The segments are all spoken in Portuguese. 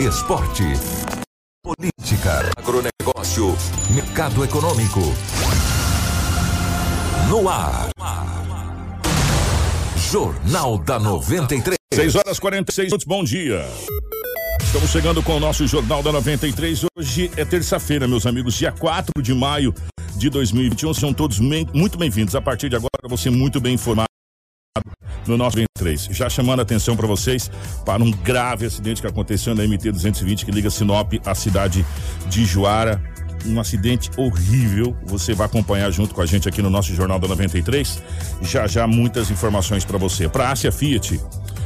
Esporte. Política. Agronegócio. Mercado econômico. No ar. Jornal da 93. 6 horas 46 minutos, bom dia. Estamos chegando com o nosso Jornal da 93. Hoje é terça-feira, meus amigos, dia 4 de maio de 2021. Sejam todos bem- muito bem-vindos. A partir de agora, você muito bem informado no nosso 23. Já chamando a atenção para vocês para um grave acidente que aconteceu na MT 220 que liga Sinop à cidade de Juara. Um acidente horrível. Você vai acompanhar junto com a gente aqui no nosso Jornal da 93. Já já muitas informações para você. Para a Ásia Fiat.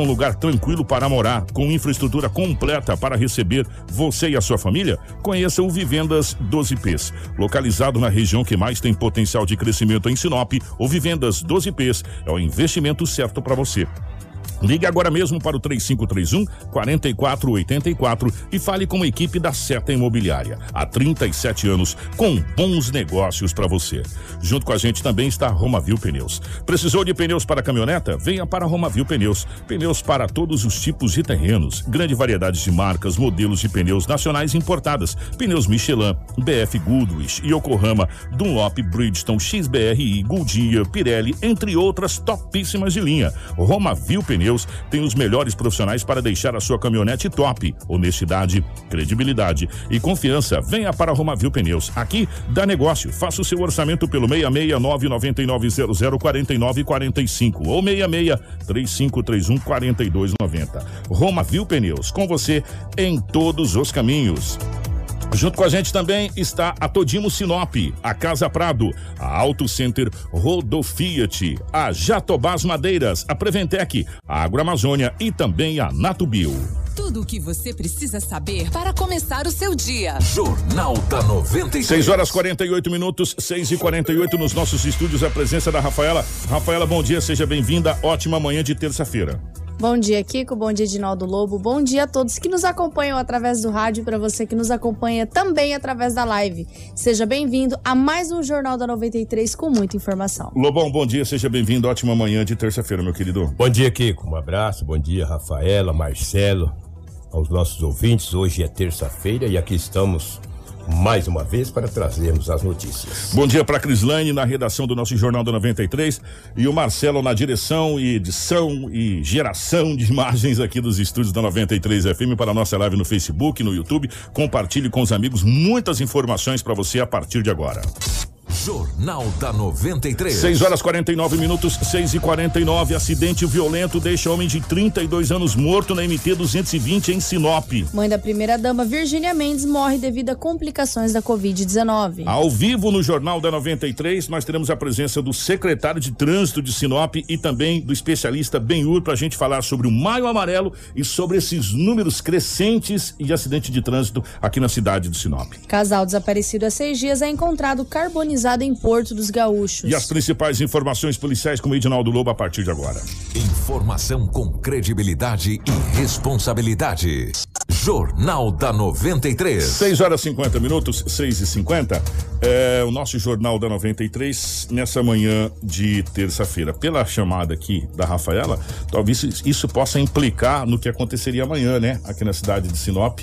um lugar tranquilo para morar, com infraestrutura completa para receber você e a sua família? Conheça o Vivendas 12Ps. Localizado na região que mais tem potencial de crescimento em Sinop, o Vivendas 12Ps é o investimento certo para você. Ligue agora mesmo para o 3531 4484 e fale com a equipe da Seta Imobiliária. Há 37 anos, com bons negócios para você. Junto com a gente também está Romavil Pneus. Precisou de pneus para caminhoneta? Venha para Romavil Pneus. Pneus para todos os tipos de terrenos. Grande variedade de marcas, modelos de pneus nacionais importadas. Pneus Michelin, BF Goodrich, Yokohama, Dunlop, Bridgestone, XBRI, Goodyear, Pirelli, entre outras topíssimas de linha. Romavil Pneus tem os melhores profissionais para deixar a sua caminhonete top. Honestidade, credibilidade e confiança. Venha para a Romavil Pneus. Aqui dá negócio. Faça o seu orçamento pelo 669 9900 4945 ou 66 3531 4290. Romavil Pneus, com você em todos os caminhos. Junto com a gente também está a Todimo Sinop, a Casa Prado, a Auto Center Rodofiat, a Jatobás Madeiras, a Preventec, a Agroamazônia e também a Natubio. Tudo o que você precisa saber para começar o seu dia. Jornal da 93. 6 horas 48 minutos, 6 e 48 nos nossos estúdios, a presença da Rafaela. Rafaela, bom dia, seja bem-vinda. Ótima manhã de terça-feira. Bom dia, Kiko. Bom dia, Edinaldo Lobo. Bom dia a todos que nos acompanham através do rádio e para você que nos acompanha também através da live. Seja bem-vindo a mais um Jornal da 93 com muita informação. Lobão, bom dia, seja bem-vindo. Ótima manhã de terça-feira, meu querido. Bom dia, Kiko. Um abraço. Bom dia, Rafaela, Marcelo, aos nossos ouvintes. Hoje é terça-feira e aqui estamos mais uma vez para trazermos as notícias. Bom dia para Crislane na redação do nosso Jornal da 93 e o Marcelo na direção e edição e geração de imagens aqui dos estúdios da 93 FM para a nossa live no Facebook, no YouTube. Compartilhe com os amigos muitas informações para você a partir de agora. Jornal da 93. 6 horas 49 minutos, 6 e 49 Acidente violento deixa homem de 32 anos morto na MT 220 em Sinop. Mãe da primeira-dama, Virgínia Mendes, morre devido a complicações da Covid-19. Ao vivo no Jornal da 93, nós teremos a presença do secretário de Trânsito de Sinop e também do especialista Benhur para a gente falar sobre o Maio Amarelo e sobre esses números crescentes de acidente de trânsito aqui na cidade de Sinop. Casal desaparecido há seis dias é encontrado carbonizado em Porto dos Gaúchos. E as principais informações policiais com o Edinaldo Lobo a partir de agora. Informação com credibilidade e responsabilidade. Jornal da 93. 6 horas 50 minutos, 6 e 50 é o nosso Jornal da 93 nessa manhã de terça-feira. Pela chamada aqui da Rafaela, talvez isso possa implicar no que aconteceria amanhã, né? Aqui na cidade de Sinop,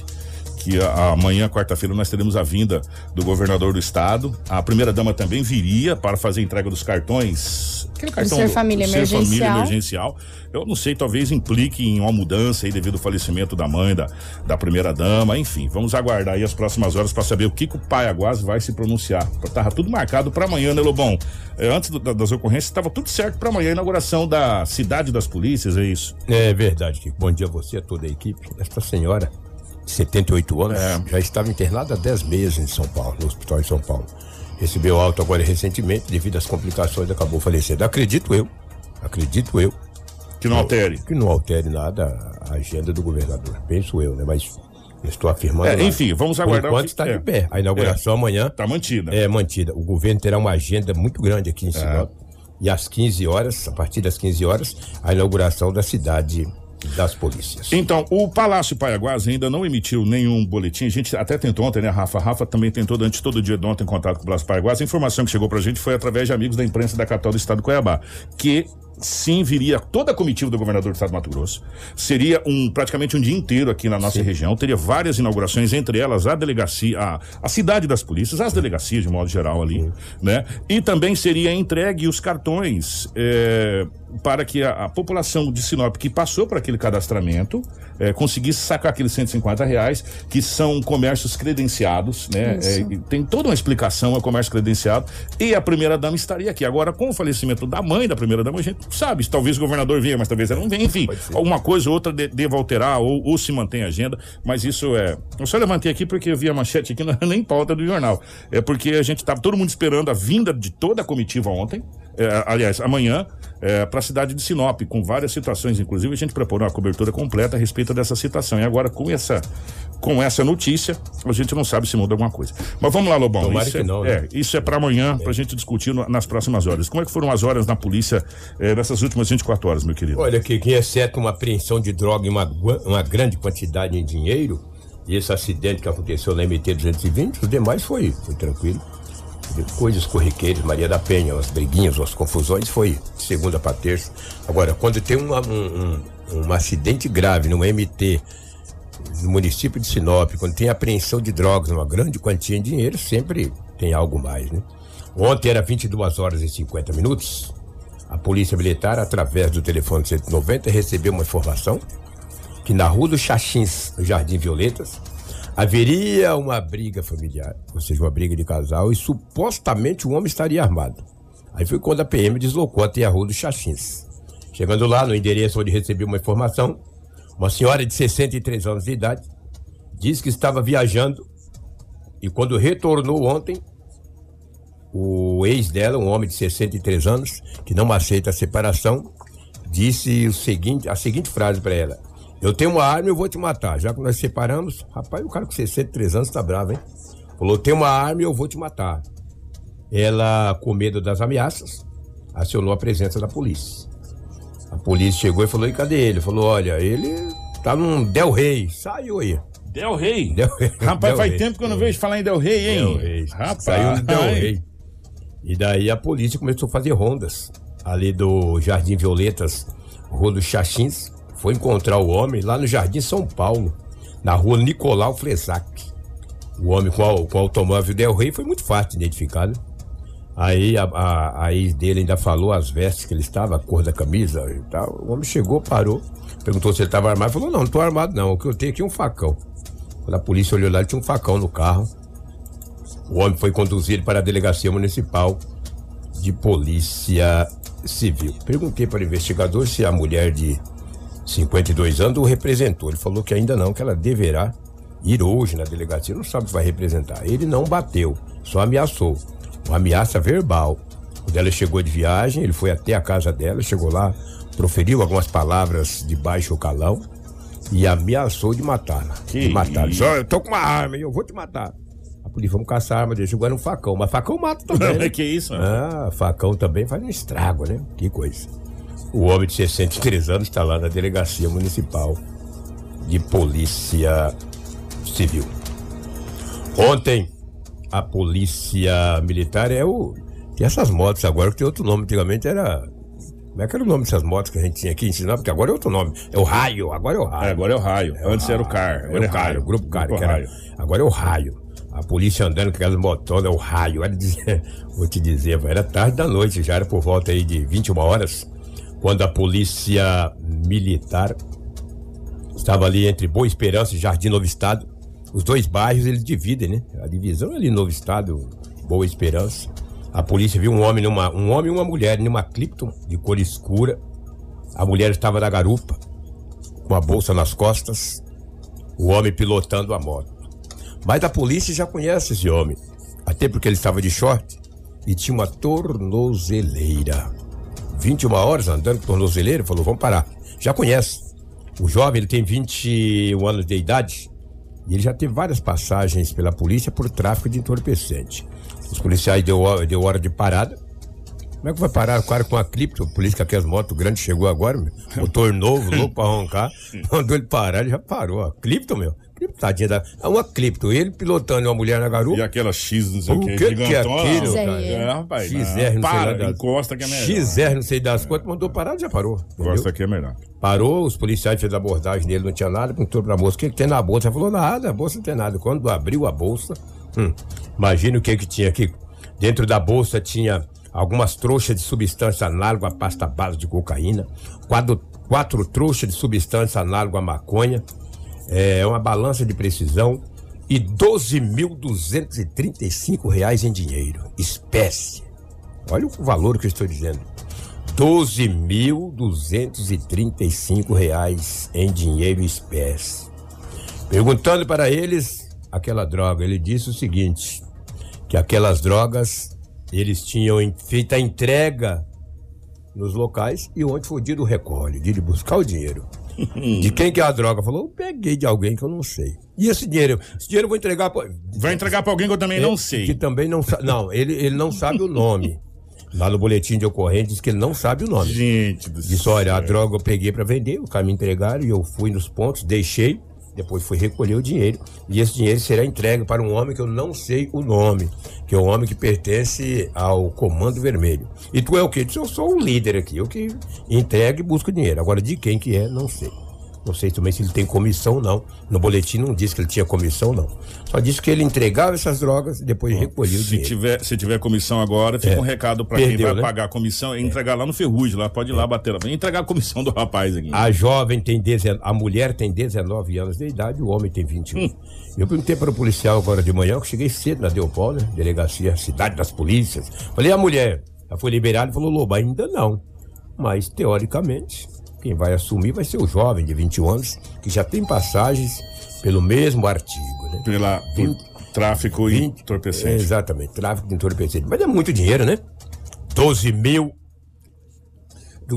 que a- amanhã, quarta-feira, nós teremos a vinda do governador do estado. A primeira-dama também viria para fazer a entrega dos cartões. Aquele cartão Ser Família Ser Família Emergencial. Emergencial. Eu não sei, talvez implique em uma mudança aí devido ao falecimento da mãe, da, da primeira-dama. Enfim, vamos aguardar aí as próximas horas para saber o que, que o Paiaguás vai se pronunciar. Tava tudo marcado para amanhã, né, Lobão? É, antes do- da- das ocorrências, estava tudo certo para amanhã, a inauguração da cidade das polícias, é isso. É verdade, Kiko. Bom dia a você, a toda a equipe. Esta senhora, 78 anos, É. já estava internada há 10 meses em São Paulo, no hospital em São Paulo. Recebeu alta agora recentemente, devido às complicações, acabou falecendo. Acredito eu, acredito eu, Que não altere. que não altere nada a agenda do governador. Penso eu, né? Mas eu estou afirmando. É, enfim, vamos Por aguardar o enquanto está é. de pé. A inauguração amanhã Tá mantida. é mantida. O governo terá uma agenda muito grande aqui É. em Sinop. E às 15 horas, a partir das 15 horas, a inauguração da cidade das polícias. Então, o Palácio Paiaguás ainda não emitiu nenhum boletim. A gente até tentou ontem, né, Rafa? A Rafa também tentou durante todo o dia de ontem em contato com o Palácio Paiaguás. A informação que chegou pra gente foi através de amigos da imprensa da capital do estado do Cuiabá, que sim viria toda a comitiva do governador do estado do Mato Grosso. Seria um praticamente um dia inteiro aqui na nossa região. Teria várias inaugurações, entre elas a delegacia, a, a cidade das polícias, as delegacias de modo geral ali, né? E também seria entregue os cartões é, para que a, a população de Sinop que passou por aquele cadastramento é, conseguisse sacar aqueles 150 reais, que são comércios credenciados, né? É, tem toda uma explicação, é comércio credenciado. E a primeira-dama estaria aqui. Agora, com o falecimento da mãe da primeira-dama, a gente sabe. Talvez o governador venha, mas talvez ela não venha. Enfim, alguma coisa ou outra de- deva alterar ou, ou se mantém a agenda. Mas isso é. Eu só levantei aqui porque eu vi a manchete aqui, não nem pauta do jornal. É porque a gente estava todo mundo esperando a vinda de toda a comitiva ontem. é, aliás, amanhã, para a cidade de Sinop, com várias situações. Inclusive, a gente preparou uma cobertura completa a respeito dessa situação. E agora, com essa, com essa notícia, a gente não sabe se muda alguma coisa. Mas vamos lá, Lobão. Tomara isso que é, não, né? é, isso é para amanhã, para a gente discutir no- nas próximas horas. Como é que foram as horas na polícia eh, nessas últimas 24 horas, meu querido? Olha, que que exceto uma apreensão de droga e uma, uma grande quantidade em dinheiro, e esse acidente que aconteceu na MT-220, os demais foi, foi tranquilo. De Coisas corriqueiras, Maria da Penha, as briguinhas, as confusões, foi de segunda para terça. Agora, quando tem uma- um, um, um acidente grave no MT, no município de Sinop, quando tem apreensão de drogas, uma grande quantia em dinheiro, sempre tem algo mais, né? Ontem era 22 horas e 50 minutos. A Polícia Militar, através do telefone 190, recebeu uma informação que na Rua dos Xaxins, no Jardim Violetas, haveria uma briga familiar, ou seja, uma briga de casal, e supostamente o homem estaria armado. Aí foi quando a PM deslocou até a Rua dos Xaxins. Chegando lá, no endereço onde recebeu uma informação, uma senhora de 63 anos de idade disse que estava viajando e quando retornou ontem, o ex dela, um homem de 63 anos, que não aceita a separação, disse o seguinte, a seguinte frase para ela: Eu tenho uma arma e eu vou te matar. Já que nós separamos, rapaz, o cara com 63 anos tá bravo, hein? Falou: Tenho uma arma e eu vou te matar. Ela, com medo das ameaças, acionou a presença da polícia. A polícia chegou e falou: E cadê ele? Falou: Olha, ele tá num Del Rey. Saiu aí. Del Rey. Del Rey. Rapaz, Del faz Rey. tempo que eu não vejo falar em Del Rey, hein? Del Rey. Rapaz. Saiu no Del Rey. E daí a polícia começou a fazer rondas ali do Jardim Violetas, Rua dos Xaxins. Foi encontrar o homem lá no Jardim São Paulo, na rua Nicolau Fresac. O homem com, o- com o automóvel Del Rey foi muito fácil de identificar, né? Aí a, a, a ex dele ainda falou as vestes que ele estava, a cor da camisa e tal. O homem chegou, parou, perguntou se ele estava armado. Falou, não, não estou armado não, o que eu tenho aqui é um facão. Quando a polícia olhou lá, ele tinha um facão no carro. O homem foi conduzido para a delegacia municipal de polícia civil. Perguntei para o investigador se a mulher de 52 anos o representou. Ele falou que ainda não, que ela deverá ir hoje na delegacia. Não sabe se vai representar. Ele não bateu, só ameaçou. Uma ameaça verbal. Quando ela chegou de viagem, ele foi até a casa dela, chegou lá, proferiu algumas palavras de baixo calão e ameaçou de matá-la. De matar. isso. Só eu tô com uma arma e eu vou te matar. A polícia, vamos caçar a arma dele. Chegou era um facão, mas facão mata também. né? que isso, mano? Ah, facão também faz um estrago, né? Que coisa. O homem de 63 anos está lá na delegacia municipal de polícia civil. Ontem, a polícia militar é o. Tem essas motos agora que tem outro nome. Antigamente era Como é que era o nome dessas motos que a gente tinha aqui em Sinop? Porque agora é outro nome. É o raio, agora é o raio. É, agora é o raio. Antes era o car. É Agora é o Car, raio. o grupo Car, Grupo que era, raio. agora é o raio. A polícia andando com aquelas motonas, é o raio. Era dizer, vou te dizer, era tarde da noite, já era por volta aí de 21 horas, quando a polícia militar estava ali entre Boa Esperança e Jardim Novo Estado. Os dois bairros eles dividem, né? A divisão é ali Novo Estado, Boa Esperança. A polícia viu um homem, numa, um homem e uma mulher numa Clipton de cor escura. A mulher estava na garupa, com a bolsa nas costas, o homem pilotando a moto. Mas a polícia já conhece esse homem, até porque ele estava de short e tinha uma tornozeleira. 21 horas andando com tornozeleira, falou: vamos parar. Já conhece. O jovem ele tem 21 anos de idade e ele já teve várias passagens pela polícia por tráfico de entorpecente. Os policiais deu, hora- deu hora de parada. Como é que vai parar o cara com a cripto? Por isso que aquelas motos grandes chegou agora, meu. Motor novo, louco pra roncar. Mandou ele parar, ele já parou. A cripto, meu. Tadinha da. É uma cripto. Ele pilotando uma mulher na E garupa. aquela X, não sei o que, que que é aquilo, cara? É, rapaz. XR, não não. sei Para, lá das- encosta que é melhor. XR, não sei das quantas, mandou parar, já parou. Encosta aqui é melhor. Parou, os policiais fez a abordagem nele, não tinha nada, perguntou pra moça o que, que tem na bolsa. Ela falou, nada, a bolsa não tem nada. Quando abriu a bolsa, hum, imagina o que que tinha aqui. Dentro da bolsa tinha algumas trouxas de substância análoga à pasta base de cocaína, quatro, quatro trouxas de substância análoga à maconha, é, uma balança de precisão e 12.235 reais em dinheiro, espécie. Olha o valor que eu estou dizendo. 12.235 reais em dinheiro espécie. Perguntando para eles aquela droga, ele disse o seguinte, que aquelas drogas eles tinham feito a entrega nos locais e onde foi o dia do recolhe, dia de buscar o dinheiro. De quem que é a droga? Falou, eu peguei de alguém que eu não sei. E esse dinheiro? Esse dinheiro eu vou entregar pra... Vai entregar pra alguém que eu também não sei. Que também não sabe. Não, ele, ele não sabe o nome. Lá no boletim de ocorrência diz que ele não sabe o nome. Gente do Disse, olha, a droga eu peguei pra vender, o cara me entregaram e eu fui nos pontos, deixei, depois fui recolher o dinheiro. E esse dinheiro será entregue para um homem que eu não sei o nome, que é um homem que pertence ao Comando Vermelho. E tu é o quê? Eu sou o líder aqui, eu que entrego e busco dinheiro. Agora, de quem que é, não sei. Não sei também se ele tem comissão não. No boletim não disse que ele tinha comissão, não. Só disse que ele entregava essas drogas e depois recolhia o Se dinheiro. tiver, se tiver comissão agora, fica É. um recado pra quem vai né? pagar a comissão. É entregar lá no Ferrugem, lá, pode ir lá bater lá. Vem entregar a comissão do rapaz aqui. A jovem tem 19, a mulher tem 19 anos de idade, o homem tem 21. Eu perguntei para o policial agora de manhã, que cheguei cedo na Deopol, né? Delegacia, cidade das polícias. Falei, a mulher, ela foi liberada e falou, Lobo, ainda não. Mas, teoricamente, quem vai assumir vai ser o jovem de 21 anos, que já tem passagens pelo mesmo artigo, né? Pela, por tráfico e Vinte- entorpecente. Exatamente, tráfico de entorpecente. Mas é muito dinheiro, né? 12 mil.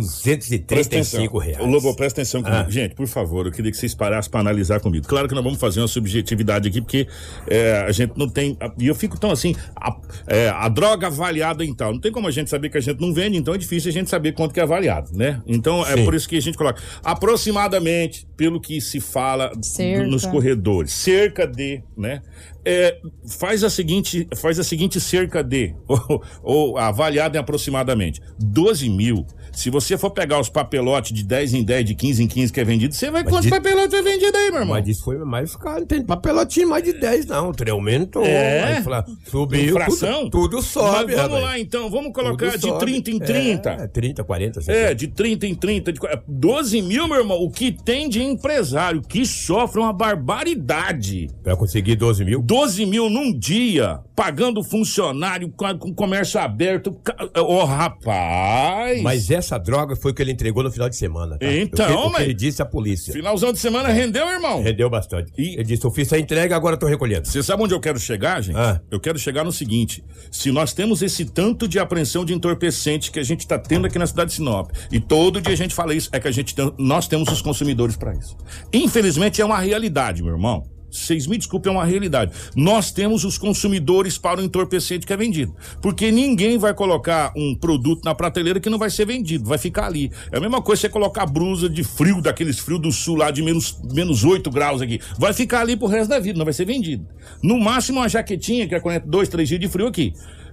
Presta 235 atenção. reais. Ô, Lobo, presta atenção comigo. Ah. Gente, por favor, eu queria que vocês parassem para analisar comigo. Claro que nós vamos fazer uma subjetividade aqui, porque é, a gente não tem. E eu fico tão assim, a, é, a droga avaliada em tal. Não tem como a gente saber que a gente não vende, então é difícil a gente saber quanto que é avaliado, né? Então é Sim. por isso que a gente coloca aproximadamente, pelo que se fala Cerca. nos corredores, cerca de, né? É, faz a seguinte, faz a seguinte cerca de, ou, ou avaliado em aproximadamente 12 mil. Se você for pegar os papelotes de 10 em 10, de 15 em 15 que é vendido, você vai quantos de- papelotes é vendido aí, meu irmão? Mas isso foi mais caro. Tem papelotinho mais de 10, não. O aumentou. É? aí fala, subiu. Infração? Tudo, tudo sobe. Mas vamos lá então, vamos colocar Tudo de sobe. 30 em 30. É, 30, 40, É, 50. de 30 em 30, de qua- 12 mil, meu irmão, o que tem de empresário que sofre uma barbaridade. Pra conseguir 12 mil. 12 mil num dia, pagando funcionário com, com comércio aberto. Ô, rapaz! Mas essa droga foi o que ele entregou no final de semana. Tá? Então, o que, o que mas- ele disse à polícia. Finalzão de semana rendeu, irmão? Rendeu bastante. E- Ele disse: eu fiz a entrega, agora tô recolhendo. Você sabe onde eu quero chegar, gente? Ah. Eu quero chegar no seguinte: se nós temos esse tanto de apreensão de entorpecente que a gente está tendo aqui na cidade de Sinop, e todo dia a gente fala isso, é que a gente tem- nós temos os consumidores para isso. Infelizmente é uma realidade, meu irmão. Vocês me desculpem, é uma realidade. Nós temos os consumidores para o entorpecente que é vendido. Porque ninguém vai colocar um produto na prateleira que não vai ser vendido, vai ficar ali. É a mesma coisa você colocar blusa de frio, daqueles frios do sul lá de menos, menos 8 graus aqui. Vai ficar ali pro resto da vida, não vai ser vendido. No máximo uma jaquetinha que aguenta dois, três dias de frio aqui.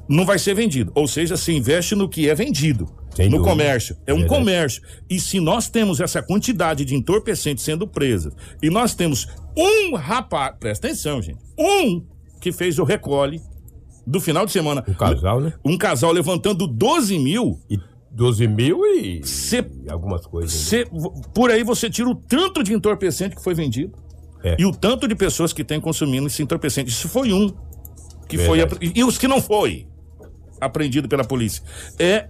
Não vai ser vendido. Ou seja, se investe no que é vendido. Sem no dúvida. comércio. É um Verdade. comércio. E se nós temos essa quantidade de entorpecentes sendo presas, e nós temos um rapaz, presta atenção, gente, um que fez o recolhe do final de semana. O casal, né? Um casal levantando 12 mil. E 12 mil e, Cê- e algumas coisas. né? Cê- por aí você tira o tanto de entorpecente que foi vendido. É. E o tanto de pessoas que têm consumindo esse entorpecente. Isso foi um que foi. Verdade. E os que não foi apreendido pela polícia. É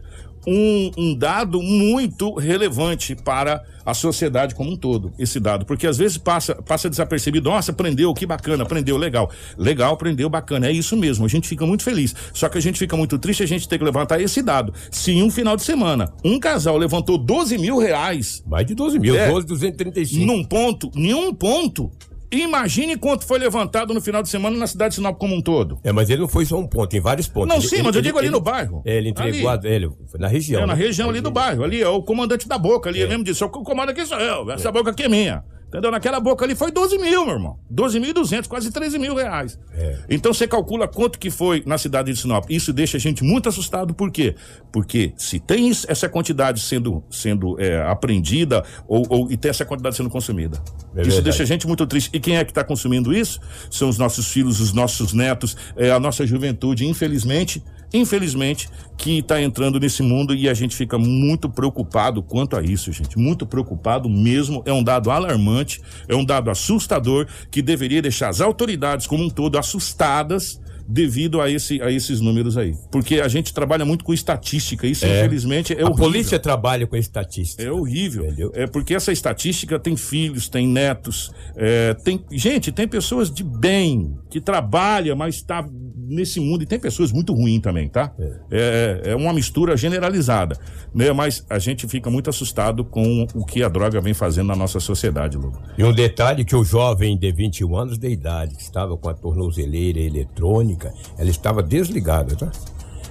um, um dado muito relevante para a sociedade como um todo, esse dado. Porque às vezes passa, passa desapercebido. Nossa, prendeu, que bacana, prendeu, legal. Legal, prendeu, bacana. É isso mesmo. A gente fica muito feliz. Só que a gente fica muito triste a gente ter que levantar esse dado. Se em um final de semana um casal levantou 12 mil reais Mais de 12 mil, É. 12, 235. num ponto, nenhum ponto. Imagine quanto foi levantado no final de semana na cidade de Sinop como um todo. É, mas ele não foi só um ponto, tem vários pontos. Não, Ele- sim, ele- mas eu ele- digo ali ele- no bairro. É, ele entregou Ali. a, ele foi na região. É, na né? região ali do bairro. Ali é o comandante da boca ali. Ele mesmo disse: o comando aqui sou eu. Essa boca aqui é minha. Entendeu? Naquela boca ali foi 12 mil, meu irmão. 12.200, quase 13 mil reais. É. Então você calcula quanto que foi na cidade de Sinop. Isso deixa a gente muito assustado. Por quê? Porque se tem essa quantidade sendo, sendo é, apreendida ou, ou- e tem essa quantidade sendo consumida. É isso deixa a gente muito triste. E quem é que está consumindo isso? São os nossos filhos, os nossos netos, é, a nossa juventude, infelizmente, infelizmente, que está entrando nesse mundo e a gente fica muito preocupado quanto a isso, gente. Muito preocupado mesmo. É um dado alarmante, é um dado assustador que deveria deixar as autoridades como um todo assustadas devido a, esse, a esses números aí. Porque a gente trabalha muito com estatística, isso É. infelizmente é a horrível. polícia trabalha com estatística. É horrível. Entendeu? É porque essa estatística tem filhos, tem netos, é, tem gente, tem pessoas de bem que trabalha, mas está nesse mundo e tem pessoas muito ruins também, tá? É. é uma mistura generalizada, né? Mas a gente fica muito assustado com o que a droga vem fazendo na nossa sociedade, Lobo. E um detalhe que o jovem de 21 anos de idade, que estava com a tornozeleira eletrônica, ela estava desligada, tá?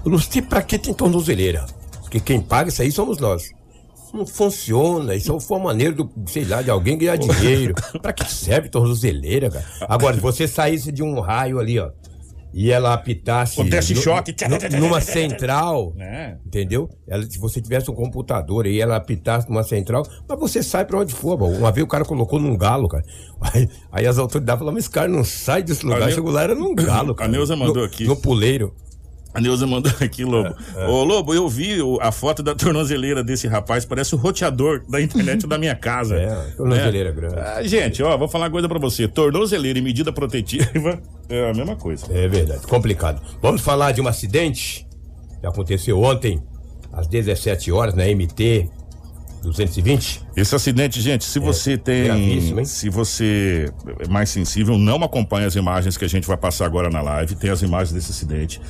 Eu não sei pra que tem tornozeleira. Porque quem paga isso aí somos nós. Não funciona, isso foi uma maneira do, sei lá, de alguém ganhar dinheiro. pra que serve tornozeleira, cara? Agora, se você saísse de um raio ali, ó, e ela apitasse. Acontece choque. nu- Numa central, É. Entendeu? Ela, se você tivesse um computador e ela apitasse numa central, mas você sai pra onde for. bom. Uma vez o cara colocou num galo, cara. Aí, aí as autoridades falaram, mas esse cara não sai desse lugar. Chegou lá, era num galo, cara. Neuza mandou No- aqui. No puleiro. A Neuza mandou aqui, Lobo. É, Ô, Lobo, eu vi a foto da tornozeleira desse rapaz, parece o roteador da internet da minha casa. É, tornozeleira grande. Ah, gente, ó, vou falar uma coisa pra você. Tornozeleira e medida protetiva é a mesma coisa. É verdade, complicado. Vamos falar de um acidente que aconteceu ontem, às 17 horas, na MT 220. Esse acidente, gente, se você tem. É, gravíssimo, hein? Se você é mais sensível, não acompanhe as imagens que a gente vai passar agora na live. Tem as imagens desse acidente.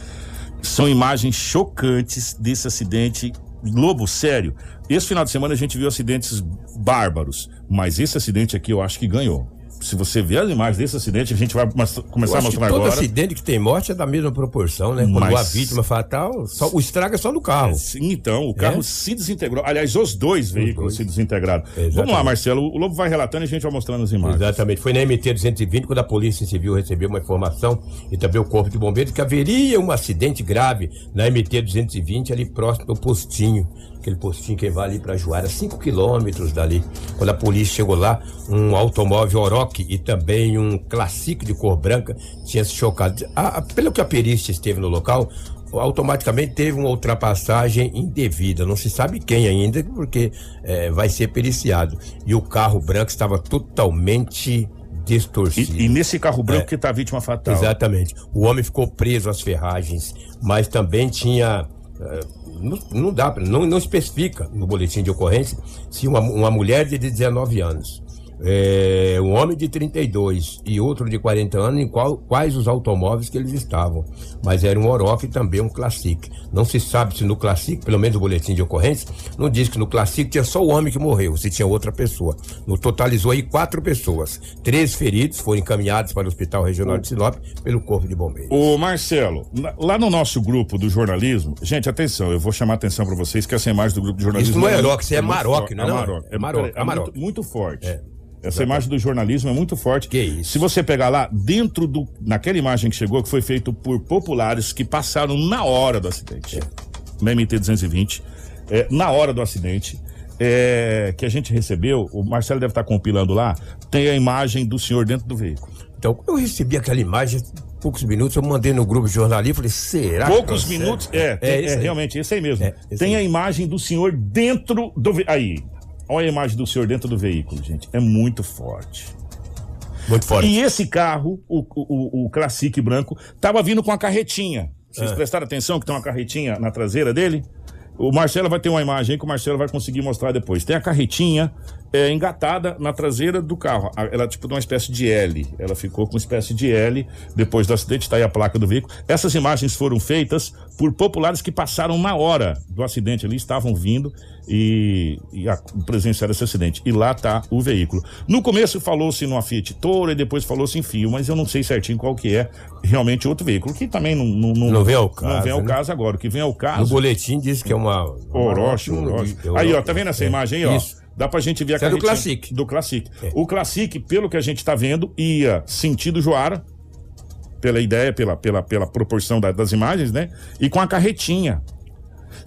São imagens chocantes desse acidente. Lobo, sério. Esse final de semana a gente viu acidentes bárbaros. Mas esse acidente aqui eu acho que ganhou. Se você ver as imagens desse acidente, a gente vai começar a mostrar todo agora. acidente que tem morte é da mesma proporção, né? Quando Mas- a vítima fatal, só, o estrago é só no carro. Sim, então, o carro É? se desintegrou. Aliás, os dois veículos dois. se desintegraram. Exatamente. Vamos lá, Marcelo. O Lobo vai relatando e a gente vai mostrando as imagens. Exatamente. Foi na MT 220 quando a Polícia Civil recebeu uma informação e também o Corpo de Bombeiros que haveria um acidente grave na MT 220 ali próximo do postinho. Aquele postinho que vai ali para Juara, 5 quilômetros dali. Quando a polícia chegou lá, um automóvel Oroque e também um Classic de cor branca tinha se chocado. A- a- pelo que a perícia esteve no local, automaticamente teve uma ultrapassagem indevida. Não se sabe quem ainda, porque eh, vai ser periciado. E o carro branco estava totalmente distorcido. E, e nesse carro branco que tá a vítima fatal. Exatamente. O homem ficou preso às ferragens, mas também tinha. eh, não, não dá, não, não especifica no boletim de ocorrência se uma, uma mulher de 19 anos, eh, um homem de 32 e outro de 40 anos, em qual, quais os automóveis que eles estavam. Mas era um Oroque e também um Classic. Não se sabe se no Classic, pelo menos o boletim de ocorrência, não diz que no Classic tinha só o homem que morreu, se tinha outra pessoa. No totalizou aí quatro pessoas. Três feridos foram encaminhados para o Hospital Regional de Sinop pelo Corpo de Bombeiros. Ô, Marcelo, lá no nosso grupo do jornalismo, gente, atenção, eu vou chamar a atenção pra vocês que essa imagem do grupo de jornalismo. Isso não é muito- Aroque, isso é muito Maroc, não é É? Maroc. É Maroc, é é Maroc. muito, muito forte. É. Essa imagem do jornalismo é muito forte. Que isso. Se você pegar lá, dentro do. Naquela imagem que chegou, que foi feito por populares que passaram na hora do acidente. É. Na MT-220. é, na hora do acidente. é, que a gente recebeu, o Marcelo deve estar compilando lá, tem a imagem do senhor dentro do veículo. Então, eu recebi aquela imagem, poucos minutos, eu mandei no grupo jornalista, falei, será que Poucos procede? minutos, é, é, isso aí. realmente, esse aí mesmo. É, esse tem aí. a imagem do senhor dentro do veículo. Aí, olha a imagem do senhor dentro do veículo, gente. É muito forte. Muito forte. E esse carro, o, o, o Classic branco, tava vindo com a carretinha. Vocês É. prestaram atenção que tem uma carretinha na traseira dele? O Marcelo vai ter uma imagem aí que o Marcelo vai conseguir mostrar depois. Tem a carretinha é, engatada na traseira do carro. Ela é tipo de uma espécie de L. Ela ficou com uma espécie de L depois do acidente. Está aí a placa do veículo. Essas imagens foram feitas por populares que passaram na hora do acidente ali, estavam vindo e, e a- presenciaram esse acidente. E lá está o veículo. No começo falou-se numa Fiat Toro e depois falou-se em Fio, mas eu não sei certinho qual que é realmente outro veículo, que também não, não, Não vem ao Não caso, vem ao né? caso agora. O que vem ao No caso. boletim diz que é uma. Orochi, Orochi. Aí, ó, tá vendo essa É, imagem aí, ó? Isso. Dá pra gente ver a Isso é do carretinha- Classic. Do Classic. É. O Classic, pelo que a gente tá vendo, ia sentido Joara, pela ideia, pela, pela, pela proporção da- das imagens, né? E com a carretinha.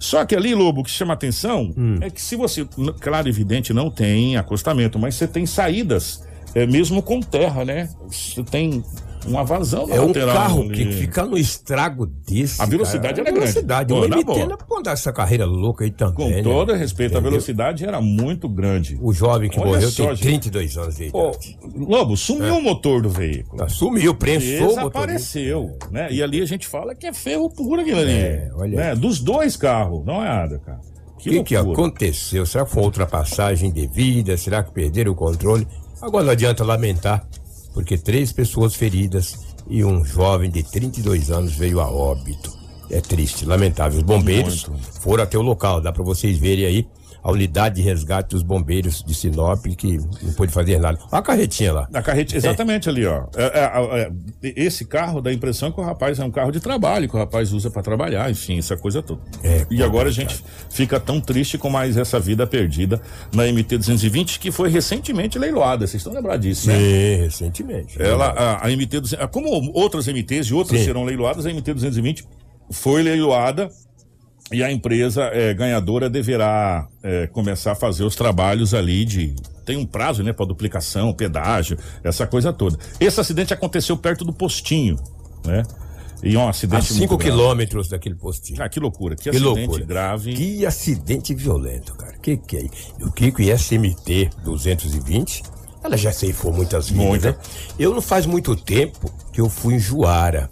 Só que ali, Lobo, o que chama atenção Hum. é que se você, claro, evidente, não tem acostamento, mas você tem saídas, é, mesmo com terra, né? Você tem uma vazão na É um lateral carro ali. que fica no estrago desse. A velocidade cara, era grande. velocidade. Pô, O na MT pode dar essa carreira louca aí também. Com né? todo respeito, a Entendeu? velocidade era muito grande. O jovem que Olha morreu só, tem gente. 32 anos de idade. Lobo, sumiu o motor do veículo. Sumiu, prensou o. Desapareceu, né? E ali a gente fala que é ferro puro aquilo ali. É, olha né? Dos dois carros, não é nada, cara. O Que, que, aconteceu? Será que foi uma ultrapassagem devida? Será que perderam o controle? Agora não adianta lamentar, porque três pessoas feridas e um jovem de 32 anos veio a óbito. É triste, lamentável. Os bombeiros Muito. foram até o local, dá pra vocês verem aí a unidade de resgate dos bombeiros de Sinop que não pôde fazer nada. Olha a carretinha lá. Na carrete, exatamente ali, ó. É, é, é, esse carro dá a impressão que o rapaz é um carro de trabalho, que o rapaz usa pra trabalhar, enfim, essa coisa toda. É, e agora a gente fica tão triste com mais essa vida perdida na MT-220, que foi recentemente leiloada. Vocês estão lembrados disso, né? Sim, recentemente. Ela, a, a MT, como outras MTs e outras Sim. serão leiloadas, a MT 220 foi leiloada e a empresa eh, ganhadora deverá eh, começar a fazer os trabalhos ali de. Tem um prazo, né, para duplicação, pedágio, essa coisa toda. Esse acidente aconteceu perto do postinho, né? E é um A acidente 5 muito grave. quilômetros daquele postinho. Ah, que loucura, que, Que acidente loucura. grave. Que acidente violento, cara. Que que é isso? O Kiko e SMT 220, ela já ceifou muitas vidas, Muita. né? Eu não faz muito tempo que eu fui em Juara.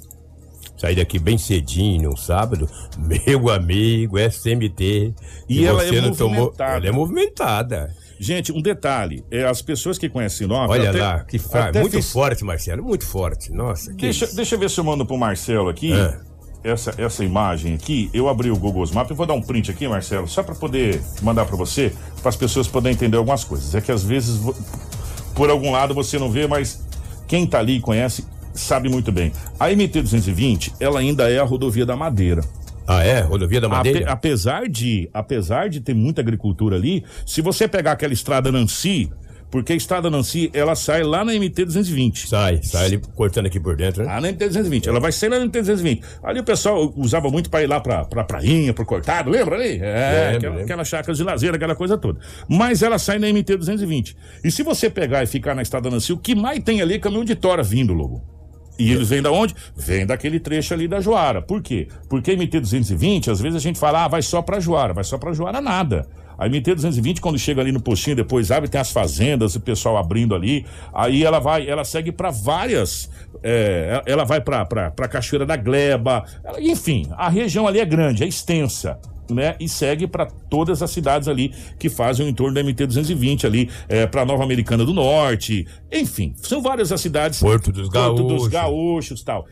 Saí daqui bem cedinho, num sábado. Meu amigo, SMT. E ela é não tomou- movimentada. Ela é movimentada. Gente, um detalhe, é, as pessoas que conhecem Sinop. Olha até- lá, que fra... Muito fiz- forte, Marcelo. Muito forte. Nossa, que Deixa, isso. deixa eu ver se eu mando pro Marcelo aqui. É. Essa, essa imagem aqui, eu abri o Google Maps e vou dar um print aqui, Marcelo, só para poder mandar para você, para as pessoas poderem entender algumas coisas. É que às vezes, por algum lado, você não vê, mas quem tá ali e conhece sabe muito bem. A MT-220, ela ainda é a rodovia da Madeira. Ah, é? Rodovia da Ape- Madeira? apesar de apesar de ter muita agricultura ali, se você pegar aquela estrada Nancy, porque a estrada Nancy, ela sai lá na MT-220. Sai, sai ali cortando aqui por dentro, né? Lá na MT-220. Ela vai sair lá na MT-220. Ali o pessoal usava muito pra ir lá pra, pra prainha, pro cortado, lembra ali? É, Lembro, aquela, aquela chácara de lazer, aquela coisa toda. Mas ela sai na MT-220. E se você pegar e ficar na estrada Nancy, o que mais tem ali é caminhão de tora vindo, Lobo. E eles vêm da onde? Vêm daquele trecho ali da Joara. Por quê? Porque a MT-220, às vezes a gente fala, ah, vai só pra Joara. Vai só pra Joara nada. A MT-220, quando chega ali no postinho, depois abre, tem as fazendas, o pessoal abrindo ali. Aí ela vai, ela segue pra várias. é, ela vai pra Cachoeira da Gleba. ela- enfim, a região ali é grande, é extensa. Né, e segue para todas as cidades ali que fazem o entorno da MT-220 ali, é, para Nova Americana do Norte, enfim, são várias as cidades. Porto dos Porto dos Gaúchos. Gaúchos tal.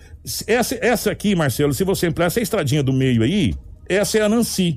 Essa, essa aqui, Marcelo, se você ampliar essa estradinha do meio aí, essa é a Nancy.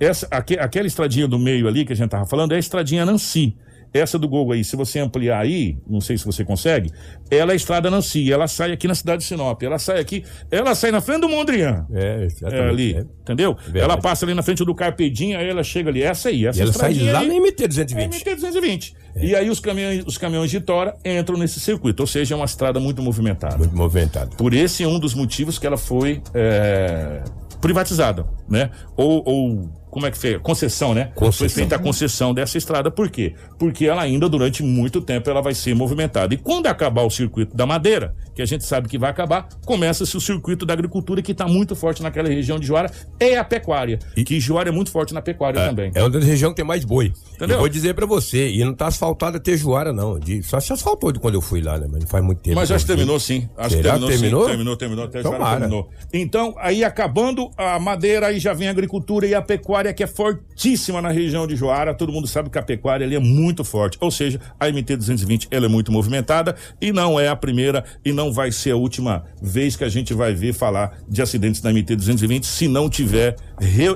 Essa, aque- aquela estradinha do meio ali que a gente tava falando é a estradinha Nancy. Essa do Gol aí, se você ampliar aí, não sei se você consegue, ela é a estrada Nancy. Ela sai aqui na cidade de Sinop. Ela sai aqui, ela sai na frente do Mondrian. É, É exatamente. ali, é. entendeu? Verdade. Ela passa ali na frente do Carpedinho, aí ela chega ali. Essa aí, essa E ela sai lá aí, na é MT-220. MT-220. E aí os caminhões, os caminhões de Tora entram nesse circuito, ou seja, é uma estrada muito movimentada. Muito movimentado. Por esse é um dos motivos que ela foi é, privatizada, né? Ou, ou como é que foi? Concessão, né? Concessão. Foi feita a concessão dessa estrada. Por quê? Porque ela ainda, durante muito tempo, ela vai ser movimentada. E quando acabar o circuito da madeira, que a gente sabe que vai acabar, começa-se o circuito da agricultura, que está muito forte naquela região de Juara, e a pecuária. E que Juara é muito forte na pecuária também. É uma das regiões que tem mais boi. Entendeu? Eu vou dizer pra você, e não tá asfaltada Tejuara, não. De, só se asfaltou de quando eu fui lá, né? Mas não faz muito tempo. Mas acho que terminou sim. Acho Será que terminou, terminou? sim. Terminou, terminou. Até Tomara. terminou. Então, aí acabando a madeira, aí já vem a agricultura e a pecuária, que é fortíssima na região de Joara. Todo mundo sabe que a pecuária ali é muito forte. Ou seja, a MT-220 ela é muito movimentada e não é a primeira e não vai ser a última vez que a gente vai ver falar de acidentes na MT-220 se não tiver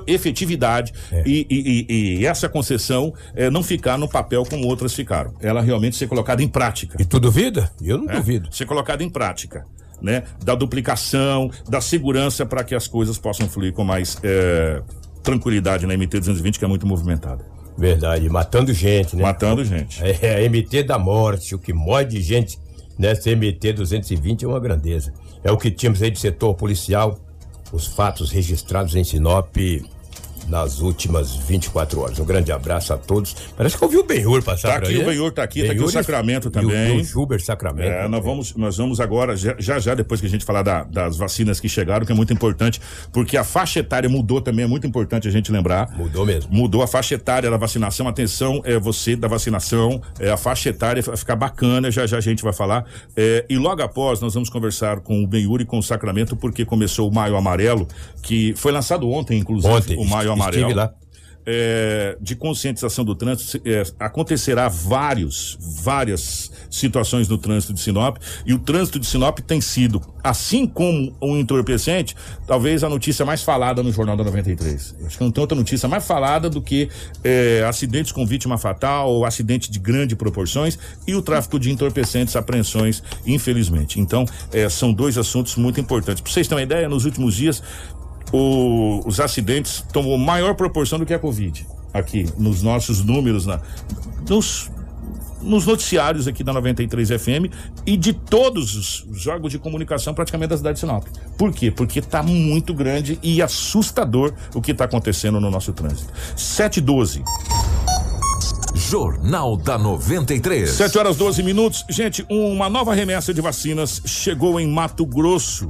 efetividade É. e, e- e- essa concessão eh, não ficar no papel como outras ficaram. Ela realmente ser colocada em prática E tu duvida? Eu não né? duvido. ser colocado em prática, né? Da duplicação, da segurança para que as coisas possam fluir com mais eh, tranquilidade na MT-220, que é muito movimentada. Verdade, matando gente, né? Matando gente. É a MT da morte, o que morre de gente nessa MT 220 é uma grandeza. É o que tínhamos aí de setor policial, os fatos registrados em Sinop nas últimas 24 horas. Um grande abraço a todos. Parece que eu vi o Benhur passar Tá por aqui aí, o né? Benhur, tá aqui, tá aqui o Benhur Sacramento e o- também. E o Juber Sacramento. É, nós vamos, nós vamos agora, já já, depois que a gente falar da- das vacinas que chegaram, que é muito importante, porque a faixa etária mudou também, é muito importante a gente lembrar. Mudou mesmo. Mudou a faixa etária da vacinação. Atenção, é você da vacinação. É, a faixa etária vai ficar bacana, já já a gente vai falar. É, e logo após, nós vamos conversar com o Benhuri e com o Sacramento, porque começou o Maio Amarelo, que foi lançado ontem, inclusive, Ontem, o Maio estive Amarelo. lá. É, de conscientização do trânsito, é, acontecerá vários, várias situações no trânsito de Sinop e o trânsito de Sinop tem sido, assim como o entorpecente, talvez a notícia mais falada no Jornal da 93. Acho que não tem outra notícia mais falada do que é, acidentes com vítima fatal ou acidente de grande proporções e o tráfico de entorpecentes, apreensões, infelizmente. Então, é, são dois assuntos muito importantes. Para vocês terem uma ideia, nos últimos dias o- os acidentes tomou maior proporção do que a Covid aqui, nos nossos números, na, nos, nos noticiários aqui da 93 FM e de todos os, os órgãos de comunicação praticamente da cidade de Sinop. Por quê? Porque está muito grande e assustador o que está acontecendo no nosso trânsito. 712. Jornal da 93. 7 horas 12 minutos. Gente, uma nova remessa de vacinas chegou em Mato Grosso.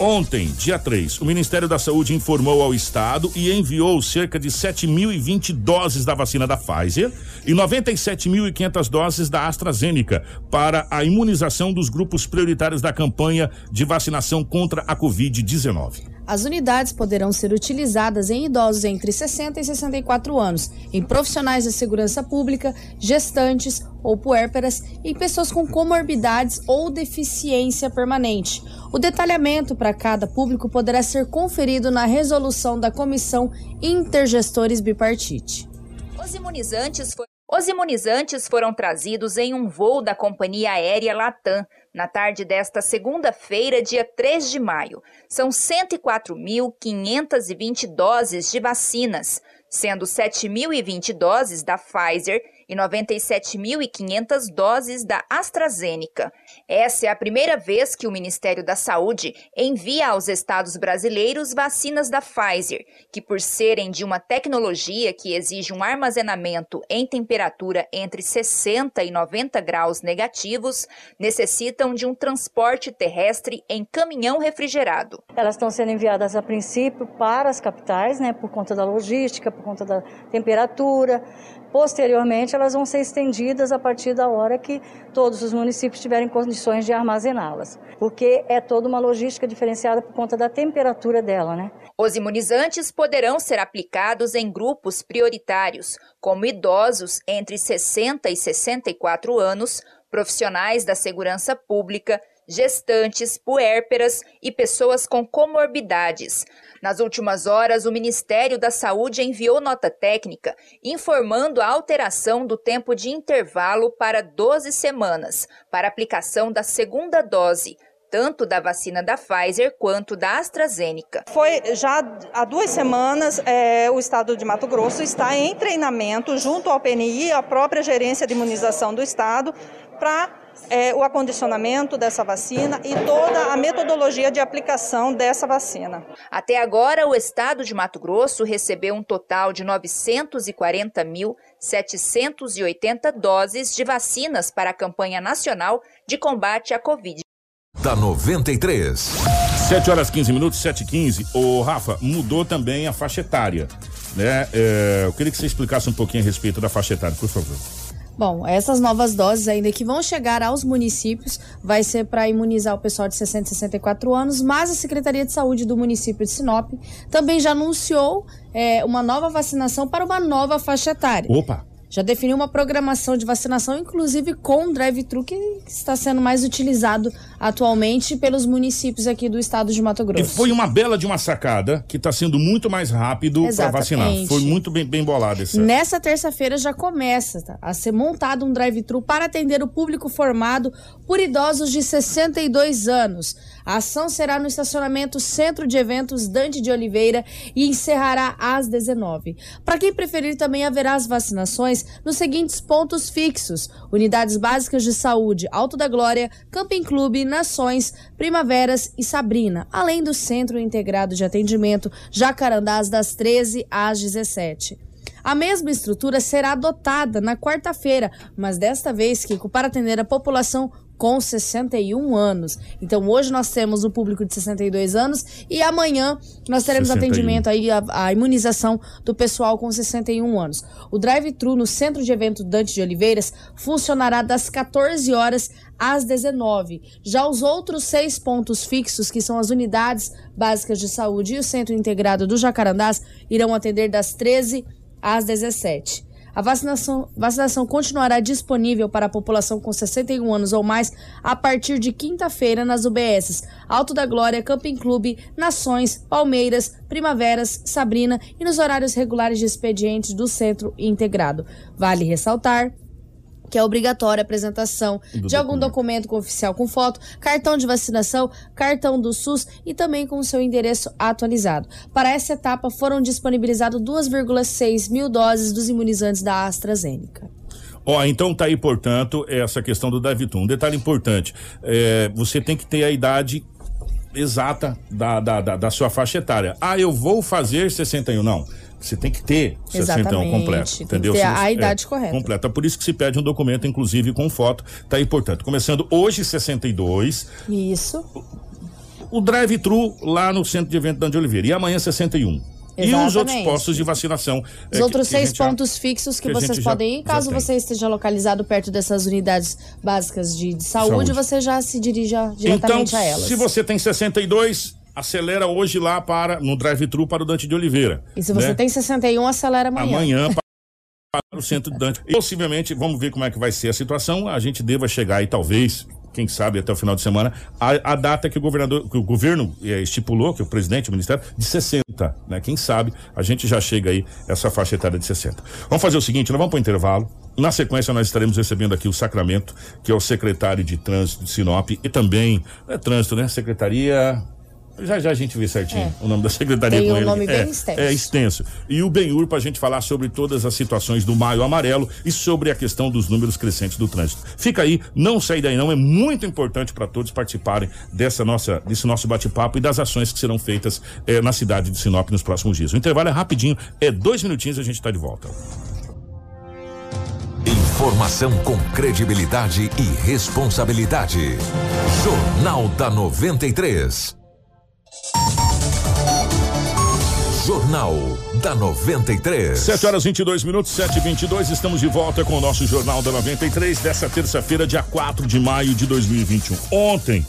Ontem, dia 3, o Ministério da Saúde informou ao Estado e enviou cerca de 7.020 doses da vacina da Pfizer e 97.500 doses da AstraZeneca para a imunização dos grupos prioritários da campanha de vacinação contra a Covid-19. As unidades poderão ser utilizadas em idosos entre 60 e 64 anos, em profissionais da segurança pública, gestantes ou puérperas e pessoas com comorbidades ou deficiência permanente. O detalhamento para cada público poderá ser conferido na resolução da Comissão Intergestores Bipartite. Os imunizantes, fo- Os imunizantes foram trazidos em um voo da companhia aérea Latam na tarde desta segunda-feira, dia 3 de maio. São 104.520 doses de vacinas, sendo 7.020 doses da Pfizer e 97.500 doses da AstraZeneca. Essa é a primeira vez que o Ministério da Saúde envia aos estados brasileiros vacinas da Pfizer, que, por serem de uma tecnologia que exige um armazenamento em temperatura entre 60 e 90 graus negativos, necessitam de um transporte terrestre em caminhão refrigerado. Elas estão sendo enviadas a princípio para as capitais, né, por conta da logística, por conta da temperatura. Posteriormente, elas vão ser estendidas a partir da hora que todos os municípios tiverem condições de armazená-las, porque é toda uma logística diferenciada por conta da temperatura dela, né? Os imunizantes poderão ser aplicados em grupos prioritários, como idosos entre 60 e 64 anos, profissionais da segurança pública, gestantes, puérperas e pessoas com comorbidades. Nas últimas horas, o Ministério da Saúde enviou nota técnica informando a alteração do tempo de intervalo para 12 semanas para aplicação da segunda dose, tanto da vacina da Pfizer quanto da AstraZeneca. Foi já há duas semanas é, o estado de Mato Grosso está em treinamento junto ao PNI, a própria gerência de imunização do estado, para é, o acondicionamento dessa vacina e toda a metodologia de aplicação dessa vacina. Até agora, o estado de Mato Grosso recebeu um total de 940.780 doses de vacinas para a campanha nacional de combate à Covid. Da 93. 7 horas 15 minutos, 7 e 15. Ô, Rafa, mudou também a faixa etária. Né? É, eu queria que você explicasse um pouquinho a respeito da faixa etária, por favor. Bom, essas novas doses ainda que vão chegar aos municípios vai ser para imunizar o pessoal de 60 e 64 anos, mas a Secretaria de Saúde do município de Sinop também já anunciou é, uma nova vacinação para uma nova faixa etária. Opa! Já definiu uma programação de vacinação, inclusive com drive-thru, que está sendo mais utilizado atualmente pelos municípios aqui do estado de Mato Grosso. E foi uma bela de uma sacada que está sendo muito mais rápido para vacinar. Foi muito bem, bem bolado esse. Nessa terça-feira já começa tá, a ser montado um drive-thru para atender o público formado por idosos de 62 anos. A ação será no estacionamento Centro de Eventos Dante de Oliveira e encerrará às 19. Para quem preferir, também haverá as vacinações nos seguintes pontos fixos: Unidades Básicas de Saúde Alto da Glória, Camping Clube, Nações, Primaveras e Sabrina, além do Centro Integrado de Atendimento Jacarandás das 13 às 17. A mesma estrutura será adotada na quarta-feira, mas desta vez, Kiko, para atender a população com 61 anos. Então hoje nós temos o público de 62 anos e amanhã nós teremos 61. atendimento aí a, a, imunização do pessoal com 61 anos. O drive-thru no Centro de Evento Dante de Oliveiras funcionará das 14 horas às 19. Já os outros seis pontos fixos, que são as unidades básicas de saúde e o Centro Integrado do Jacarandás, irão atender das 13 às 17. A vacinação, vacinação continuará disponível para a população com 61 anos ou mais a partir de quinta-feira nas UBSs Alto da Glória, Camping Clube, Nações, Palmeiras, Primaveras, Sabrina e nos horários regulares de expedientes do Centro Integrado. Vale ressaltar que é obrigatória a apresentação do de algum documento oficial com foto, cartão de vacinação, cartão do SUS e também com o seu endereço atualizado. Para essa etapa foram disponibilizadas 2,6 mil doses dos imunizantes da AstraZeneca. Ó, oh, então tá aí, portanto, essa questão do Davitum. Um detalhe importante, é, você tem que ter a idade exata da, da, da, da sua faixa etária. Ah, eu vou fazer 61, não você tem que ter o certidão completo, entendeu? Tem que ter a, a idade é, correta. Completa. Por isso que se pede um documento, inclusive com foto. Tá aí, portanto, começando hoje 62. Isso. O, drive-thru lá no centro de evento da de Oliveira. E amanhã 61. Exatamente. E os outros postos de vacinação. Os é, outros que, seis que pontos já, fixos que, que vocês podem ir, caso você esteja localizado perto dessas unidades básicas de, de saúde, saúde, você já se dirija diretamente então, a elas. Se você tem 62, acelera hoje lá para no drive-thru para o Dante de Oliveira. E se você né? tem 61, acelera amanhã. Amanhã para o centro de Dante. E possivelmente, vamos ver como é que vai ser a situação. A gente deva chegar aí, talvez, quem sabe até o final de semana, a, a data que o governador, que o governo é, estipulou, que o presidente, o ministério, de 60, né? Quem sabe a gente já chega aí essa faixa etária de 60. Vamos fazer o seguinte, nós vamos para o intervalo. Na sequência, nós estaremos recebendo aqui o Sacramento, que é o secretário de Trânsito de Sinop e também, é trânsito, né? Secretaria já já a gente vê certinho é. o nome da secretaria Tem com um ele. nome é, bem extenso. É extenso. E o Benhur para a gente falar sobre todas as situações do Maio Amarelo e sobre a questão dos números crescentes do trânsito. Fica aí, não sai daí não, é muito importante para todos participarem dessa nossa, desse nosso bate-papo e das ações que serão feitas é, na cidade de Sinop nos próximos dias. O intervalo é rapidinho, é dois minutinhos e a gente está de volta. Informação com credibilidade e responsabilidade. Jornal da 93. Jornal da 93. 7 horas 22 minutos, 7 e 22 Estamos de volta com o nosso Jornal da 93 dessa terça-feira, dia 4 de maio de 2021. Ontem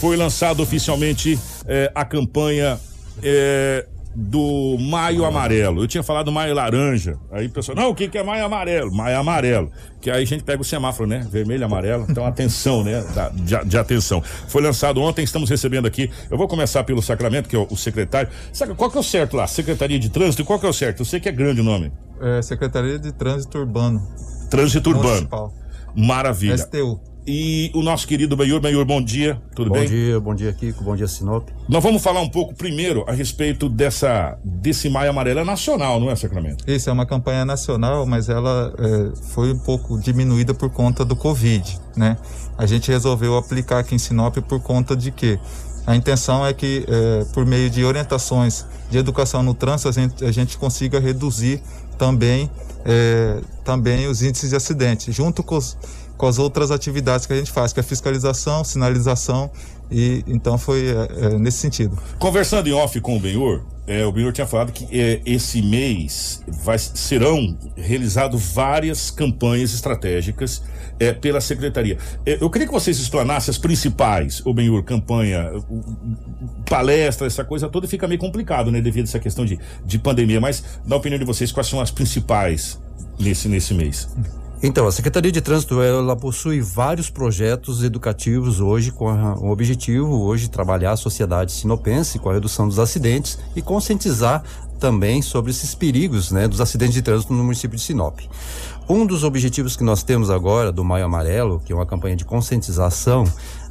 foi lançado oficialmente eh, a campanha eh, do Maio Amarelo. Eu tinha falado Maio Laranja. Aí o pessoal, não, o que, que é Maio Amarelo? Maio Amarelo. Que aí a gente pega o semáforo, né? Vermelho, amarelo. Então, atenção, né? De, de, atenção. Foi lançado ontem, estamos recebendo aqui. Eu vou começar pelo Sacramento, que é o, o secretário. Sabe qual que é o certo lá? Secretaria de Trânsito, qual que é o certo? Eu sei que é grande o nome. É Secretaria de Trânsito Urbano. Trânsito Urbano. Municipal. Maravilha. STU. E o nosso querido Benhur. Benhur, bom dia, tudo bom bem? Bom dia, bom dia, Kiko, bom dia, Sinop. Nós vamos falar um pouco primeiro a respeito dessa, desse Maio Amarelo nacional, não é, Sacramento? Isso, é uma campanha nacional, mas ela é, foi um pouco diminuída por conta do Covid, né? A gente resolveu aplicar aqui em Sinop por conta de que a intenção é que, é, por meio de orientações de educação no trânsito, a gente, a gente consiga reduzir também, é, também os índices de acidentes, junto com, os, com as outras atividades que a gente faz, que é fiscalização, sinalização, e então foi é, é nesse sentido. Conversando em off com o Benhor, é, o Benhor tinha falado que é, esse mês vai, serão realizadas várias campanhas estratégicas é, pela secretaria. É, eu queria que vocês explanassem as principais, o Benhur, campanha, palestra, essa coisa toda, fica meio complicado, né, devido a essa questão de, de pandemia. Mas, na opinião de vocês, quais são as principais nesse, nesse mês? Então, a Secretaria de Trânsito ela possui vários projetos educativos hoje com o objetivo hoje trabalhar a sociedade sinopense com a redução dos acidentes e conscientizar também sobre esses perigos, né, dos acidentes de trânsito no município de Sinop. Um dos objetivos que nós temos agora do Maio Amarelo, que é uma campanha de conscientização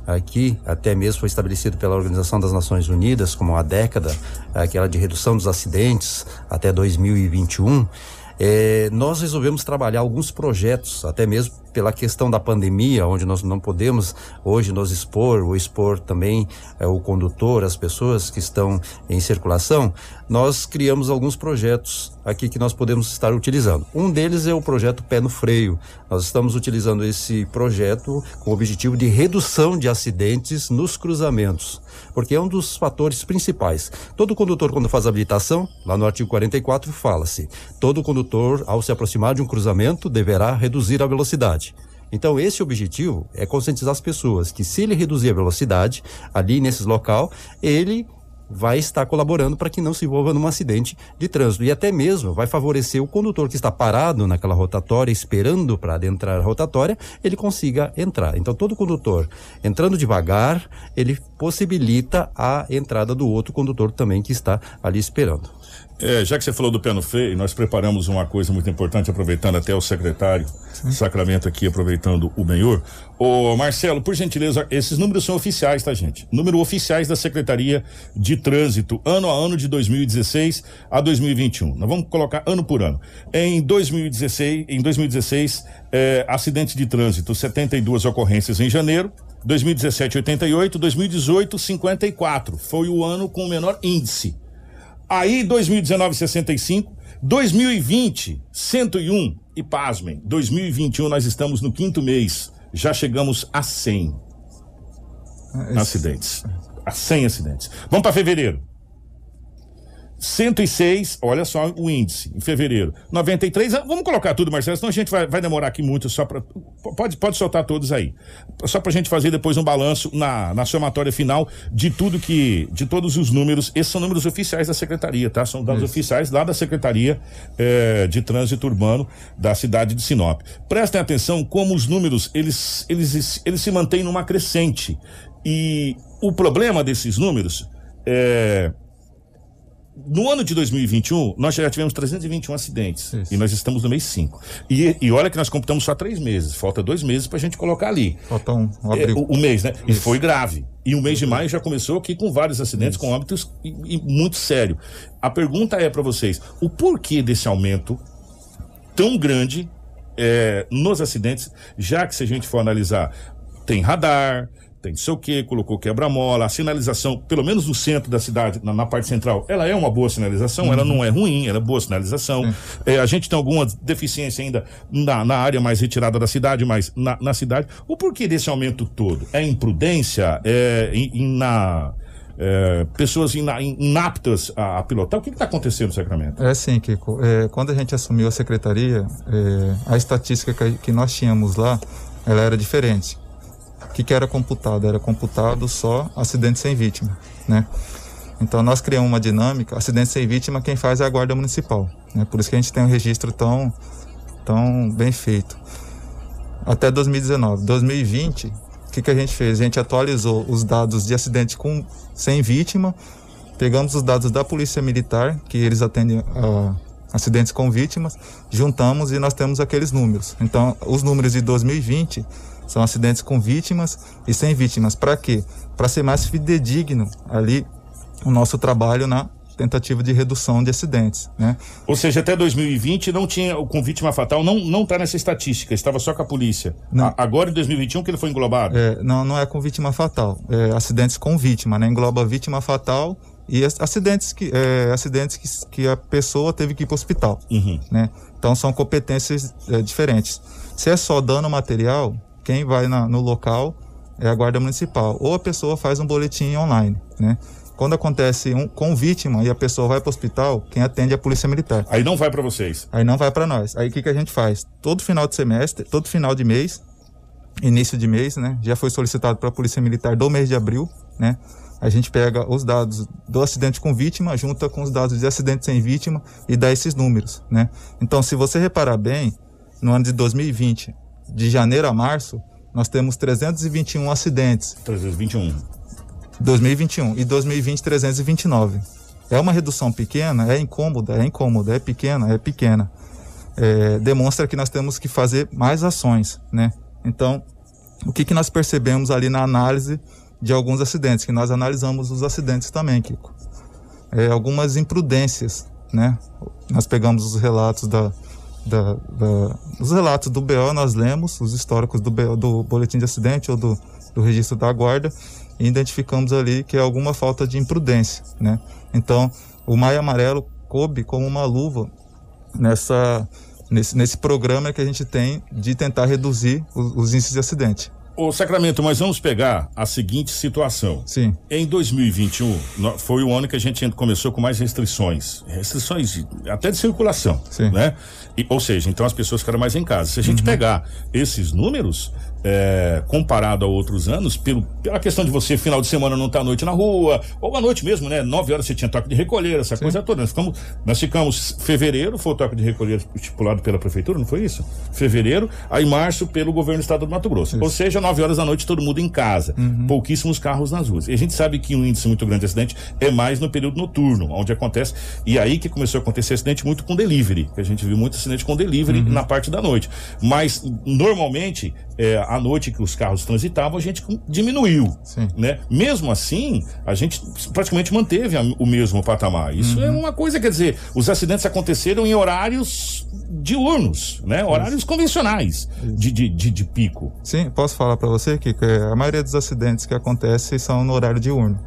aqui, até mesmo foi estabelecido pela Organização das Nações Unidas como a década, aquela de redução dos acidentes até 2021, é, nós resolvemos trabalhar alguns projetos, até mesmo pela questão da pandemia, onde nós não podemos hoje nos expor, ou expor também é, o condutor, as pessoas que estão em circulação, nós criamos alguns projetos aqui que nós podemos estar utilizando. Um deles é o projeto Pé no Freio. Nós estamos utilizando esse projeto com o objetivo de redução de acidentes nos cruzamentos, porque é um dos fatores principais. Todo condutor, quando faz habilitação, lá no artigo 44, fala-se: todo condutor, ao se aproximar de um cruzamento, deverá reduzir a velocidade. Então, esse objetivo é conscientizar as pessoas que se ele reduzir a velocidade ali nesse local, ele vai estar colaborando para que não se envolva num acidente de trânsito e até mesmo vai favorecer o condutor que está parado naquela rotatória esperando para adentrar a rotatória, ele consiga entrar. Então todo condutor entrando devagar, ele possibilita a entrada do outro condutor também que está ali esperando. É, já que você falou do pé no freio, nós preparamos uma coisa muito importante, aproveitando até o secretário Sim. Sacramento aqui, aproveitando o Benhor. Ô, Marcelo, por gentileza, esses números são oficiais, tá, gente? Números oficiais da Secretaria de Trânsito, ano a ano de 2016 a 2021. Nós vamos colocar ano por ano. Em 2016, em 2016, é, acidentes de trânsito, 72 ocorrências em janeiro. 2017, 88, 2018, 54. Foi o ano com o menor índice. Aí 2019 65, 2020 101 e pasmem, 2021 nós estamos no quinto mês, já chegamos a 100 ah, acidentes. A 100 acidentes. Vamos para fevereiro. 106, olha só o índice, em fevereiro. 93, ah, vamos colocar tudo, Marcelo, senão a gente vai, vai demorar aqui muito, só para pode, pode soltar todos aí. Só para a gente fazer depois um balanço na, na somatória final de tudo que, de todos os números, esses são números oficiais da Secretaria, tá? São dados Isso. oficiais lá da Secretaria eh, de Trânsito Urbano da cidade de Sinop. Prestem atenção como os números, eles, eles, eles se mantêm numa crescente. E o problema desses números é no ano de 2021, nós já tivemos 321 acidentes. Isso. E nós estamos no mês 5. E, e olha que nós computamos só três meses. Falta dois meses para a gente colocar ali. Falta um, um é, o, o, mês, né? Isso. E foi grave. E o mês de maio já começou aqui com vários acidentes, Isso. com óbitos e, e muito sério. A pergunta é para vocês: o porquê desse aumento tão grande é, nos acidentes, já que se a gente for analisar, tem radar, tem não sei o que, colocou quebra-mola, a sinalização, pelo menos no centro da cidade, na, na parte central, ela é uma boa sinalização, uhum. ela não é ruim, ela é boa sinalização. Uhum. É, a gente tem alguma deficiência ainda na, na área mais retirada da cidade, mas na, na cidade. O porquê desse aumento todo? É imprudência? É in, in, na. É, pessoas inaptas a, a, pilotar. O que está acontecendo no Sacramento? É assim, Kiko. É, quando a gente assumiu a secretaria, é, a estatística que, que, nós tínhamos lá, ela era diferente que, que era computado? Era computado só acidente sem vítima, né? Então nós criamos uma dinâmica, acidente sem vítima, quem faz é a Guarda Municipal, né? Por isso que a gente tem um registro tão, tão bem feito. Até 2019. 2020, o que, que a gente fez? A gente atualizou os dados de acidente com, sem vítima, pegamos os dados da Polícia Militar, que eles atendem a, acidentes com vítimas, juntamos e nós temos aqueles números. Então, os números de 2020 são acidentes com vítimas e sem vítimas. Para quê? Para ser mais fidedigno ali o nosso trabalho na tentativa de redução de acidentes, né? Ou seja, até 2020 não tinha com vítima fatal, não não está nessa estatística, estava só com a polícia. A, agora em 2021 que ele foi englobado. É, não, não é com vítima fatal, é acidentes com vítima, né? Engloba vítima fatal e acidentes que é, acidentes que, que a pessoa teve que ir para o hospital, uhum. né? Então são competências é, diferentes. Se é só dano material, quem vai na, no local é a guarda municipal ou a pessoa faz um boletim online, né? Quando acontece um, com vítima e a pessoa vai para o hospital, quem atende é a polícia militar. Aí não vai para vocês. Aí não vai para nós. Aí o que, que a gente faz? Todo final de semestre, todo final de mês, início de mês, né? Já foi solicitado para a polícia militar do mês de abril, né? A gente pega os dados do acidente com vítima, junta com os dados de acidente sem vítima e dá esses números, né? Então, se você reparar bem, no ano de 2020, de janeiro a março, nós temos 321 acidentes. 321. 2021 e 2020 329. É uma redução pequena, é incômoda, é incômoda, é pequena, é pequena. É, demonstra que nós temos que fazer mais ações, né? Então, o que, que nós percebemos ali na análise de alguns acidentes, que nós analisamos os acidentes também, Kiko. É, algumas imprudências, né? Nós pegamos os relatos da, da, da, os relatos do BO, nós lemos os históricos do, BO, do boletim de acidente ou do, do registro da guarda e identificamos ali que é alguma falta de imprudência, né? Então, o Maio Amarelo coube como uma luva nessa nesse, nesse programa que a gente tem de tentar reduzir os, os índices de acidente. Ô Sacramento, mas vamos pegar a seguinte situação. Sim. Em 2021, foi o ano que a gente começou com mais restrições. Restrições de, até de circulação. Sim. Né? E, ou seja, então as pessoas ficaram mais em casa. Se a gente uhum. pegar esses números, é, comparado a outros anos, pelo, pela questão de você, final de semana, não estar tá à noite na rua, ou à noite mesmo, né? Nove horas você tinha toque de recolher, essa Sim. coisa toda. Nós ficamos, nós ficamos fevereiro, foi o toque de recolher estipulado pela prefeitura, não foi isso? Fevereiro, aí março pelo governo do estado do Mato Grosso. Isso. Ou seja, nove horas da noite todo mundo em casa, uhum. pouquíssimos carros nas ruas. E a gente sabe que um índice muito grande de acidente é mais no período noturno, onde acontece, e aí que começou a acontecer acidente muito com delivery, que a gente viu muito acidente com delivery uhum. na parte da noite. Mas, normalmente, é, à noite que os carros transitavam, a gente diminuiu. Sim. Né? Mesmo assim, a gente praticamente manteve a, o mesmo patamar. Isso é uhum. é uma coisa, quer dizer, os acidentes aconteceram em horários diurnos, né? Horários Isso. convencionais de, de, de, de, pico. Sim, posso falar para você que, que a maioria dos acidentes que acontecem são no horário diurno,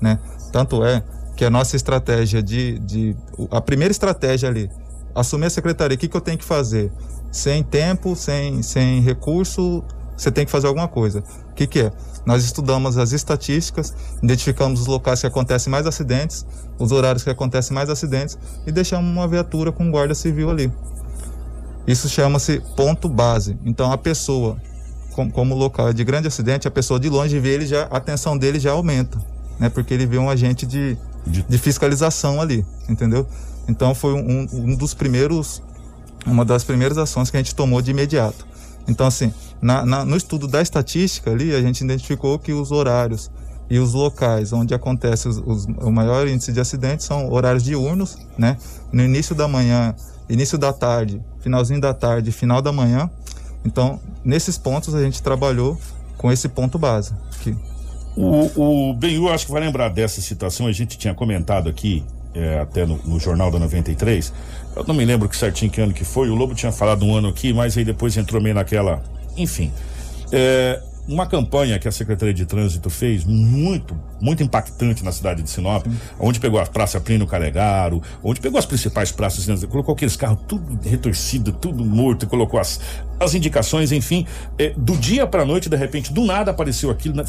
né? Tanto é que a nossa estratégia de, de a primeira estratégia ali, assumir a secretaria, o que, que eu tenho que fazer? Sem tempo, sem, sem recurso, você tem que fazer alguma coisa. O que, que é? Nós estudamos as estatísticas, identificamos os locais que acontecem mais acidentes, os horários que acontecem mais acidentes e deixamos uma viatura com guarda civil ali. Isso chama-se ponto base. Então a pessoa, como, como local é de grande acidente, a pessoa de longe vê ele já, a atenção dele já aumenta, né? Porque ele vê um agente de, de fiscalização ali, entendeu? Então foi um, um dos primeiros uma das primeiras ações que a gente tomou de imediato. Então, assim, na, na, no estudo da estatística ali, a gente identificou que os horários e os locais onde acontece os, os, o maior índice de acidentes são horários diurnos, né? No início da manhã, início da tarde, finalzinho da tarde, final da manhã. Então, nesses pontos a gente trabalhou com esse ponto base. Aqui. O, o Benhu, acho que vai lembrar dessa situação, a gente tinha comentado aqui é, até no, no, Jornal da 93. Eu não me lembro que certinho que ano que foi. O Lobo tinha falado um ano aqui, mas aí depois entrou meio naquela. Enfim. É, uma campanha que a Secretaria de Trânsito fez muito, muito impactante na cidade de Sinop, onde pegou a Praça Plínio Calegaro, onde pegou as principais praças, colocou aqueles carros tudo retorcido, tudo morto, colocou as, as indicações, enfim, é, do dia para noite, de repente, do nada apareceu aquilo,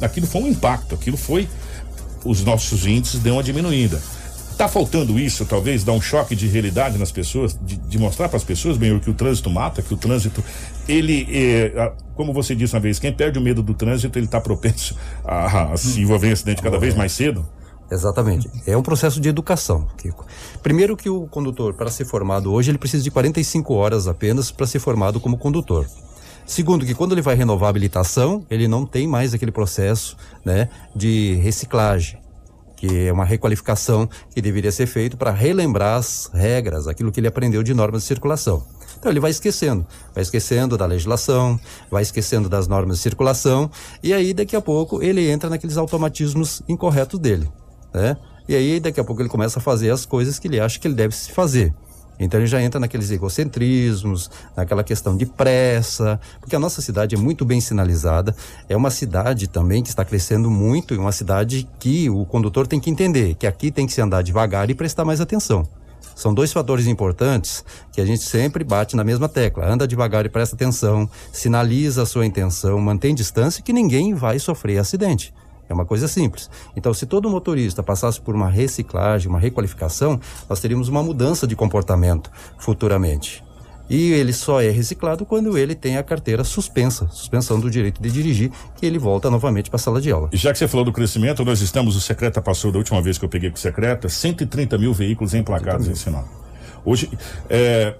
aquilo foi um impacto, aquilo foi os nossos índices deu uma diminuída. Tá faltando isso, talvez, dar um choque de realidade nas pessoas, de, de mostrar para as pessoas, bem, que o trânsito mata, que o trânsito, ele, é, como você disse uma vez, quem perde o medo do trânsito, ele está propenso a, a, se envolver em acidente cada vez mais cedo? Exatamente. É um processo de educação, Kiko. Primeiro que o condutor, para ser formado hoje, ele precisa de 45 horas apenas para ser formado como condutor. Segundo, que quando ele vai renovar a habilitação, ele não tem mais aquele processo né, de reciclagem que é uma requalificação que deveria ser feito para relembrar as regras, aquilo que ele aprendeu de normas de circulação. Então ele vai esquecendo, vai esquecendo da legislação, vai esquecendo das normas de circulação, e aí daqui a pouco ele entra naqueles automatismos incorretos dele, né? E aí daqui a pouco ele começa a fazer as coisas que ele acha que ele deve se fazer. Então ele já entra naqueles egocentrismos, naquela questão de pressa, porque a nossa cidade é muito bem sinalizada, é uma cidade também que está crescendo muito, e uma cidade que o condutor tem que entender que aqui tem que se andar devagar e prestar mais atenção. São dois fatores importantes que a gente sempre bate na mesma tecla. Anda devagar e presta atenção, sinaliza a sua intenção, mantém distância que ninguém vai sofrer acidente. É uma coisa simples. Então, se todo motorista passasse por uma reciclagem, uma requalificação, nós teríamos uma mudança de comportamento futuramente. E ele só é reciclado quando ele tem a carteira suspensa, suspensão do direito de dirigir, que ele volta novamente para a sala de aula. Já que você falou do crescimento, nós estamos, o Secreta passou da última vez que eu peguei com o Secreta, 130 mil veículos emplacados em Sinop. Hoje, é,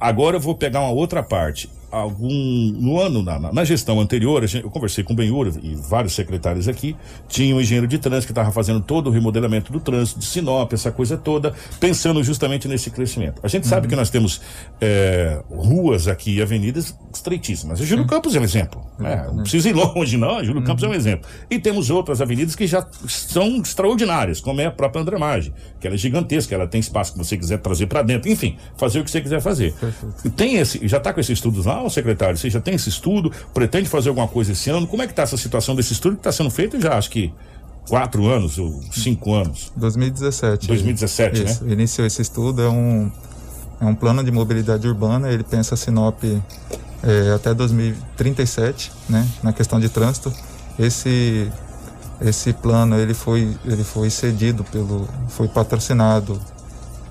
agora eu vou pegar uma outra parte algum no ano na, na gestão anterior gente, eu conversei com o Benhur e vários secretários aqui tinha um engenheiro de trânsito que estava fazendo todo o remodelamento do trânsito de Sinop essa coisa toda pensando justamente nesse crescimento a gente uhum. sabe que nós temos é, ruas aqui e avenidas estreitíssimas Júlio Sim. Campos é um exemplo né? não precisa ir longe não Júlio uhum. Campos é um exemplo e temos outras avenidas que já são extraordinárias como é a própria Andramage que ela é gigantesca ela tem espaço que você quiser trazer para dentro enfim fazer o que você quiser fazer Perfeito. tem esse já está com esses estudos lá final, secretário? Você já tem esse estudo? Pretende fazer alguma coisa esse ano? Como é que está essa situação desse estudo que está sendo feito já, acho que quatro anos ou cinco anos? 2017. 2017, Isso, né? Iniciou esse estudo, é um, é um plano de mobilidade urbana, ele pensa Sinop é, até 2037, né? Na questão de trânsito. Esse esse plano ele foi ele foi cedido pelo foi patrocinado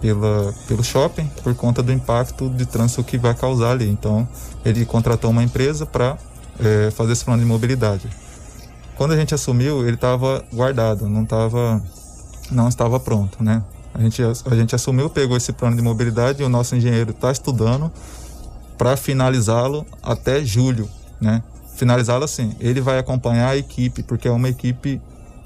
pela, pelo shopping por conta do impacto de trânsito que vai causar ali. Então, ele contratou uma empresa para é, fazer esse plano de mobilidade. Quando a gente assumiu, ele estava guardado, não estava não estava pronto, né? A gente, a gente assumiu, pegou esse plano de mobilidade e o nosso engenheiro está estudando para finalizá-lo até julho, né? Finalizá-lo assim, ele vai acompanhar a equipe, porque é uma equipe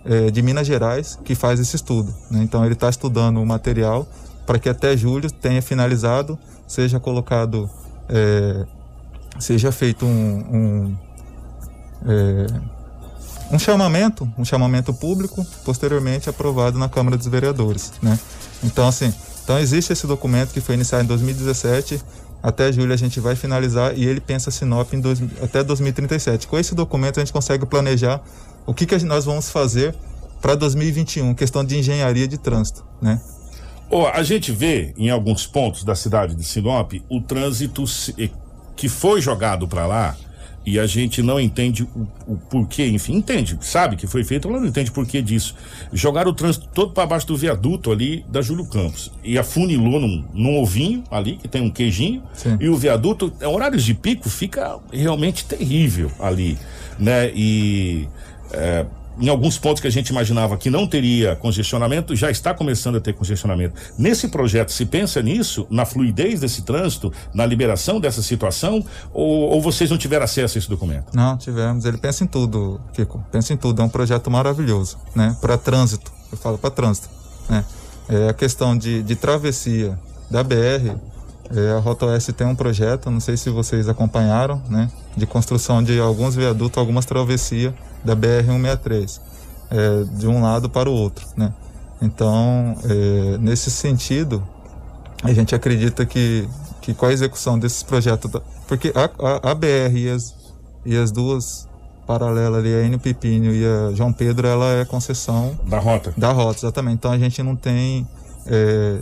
é, de Minas Gerais que faz esse estudo. Né? Então ele está estudando o material para que até julho tenha finalizado, seja colocado, é, seja feito um, um, é, um chamamento, um chamamento público, posteriormente aprovado na Câmara dos Vereadores, né? Então, assim, então existe esse documento que foi iniciado em 2017, até julho a gente vai finalizar e ele pensa Sinop em dois, até 2037. Com esse documento a gente consegue planejar o que, que nós vamos fazer para 2021, questão de engenharia de trânsito, né? Oh, a gente vê em alguns pontos da cidade de Sinop o trânsito que foi jogado para lá e a gente não entende o, o, porquê, enfim, entende, sabe que foi feito, mas não entende porquê disso. Jogaram o trânsito todo para baixo do viaduto ali da Júlio Campos e afunilou num, num ovinho ali, que tem um queijinho, Sim. e o viaduto, em horários de pico, fica realmente terrível ali, né? E. É, em alguns pontos que a gente imaginava que não teria congestionamento, já está começando a ter congestionamento. Nesse projeto, se pensa nisso, na fluidez desse trânsito, na liberação dessa situação, ou, ou vocês não tiveram acesso a esse documento? Não, tivemos. Ele pensa em tudo, Kiko. Pensa em tudo. É um projeto maravilhoso, né? Para trânsito. Eu falo para trânsito, né? É a questão de, de travessia da BR. É, a Rota Oeste tem um projeto, não sei se vocês acompanharam, né? De construção de alguns viadutos, algumas travessias da BR-163, é, de um lado para o outro, né? Então, é, nesse sentido, a gente acredita que, que com a execução desses projetos, porque a, a, a BR e as, e as duas paralelas ali, a Enio Pipinho e a João Pedro, ela é concessão da rota. Da rota, exatamente. Então a gente não tem, é,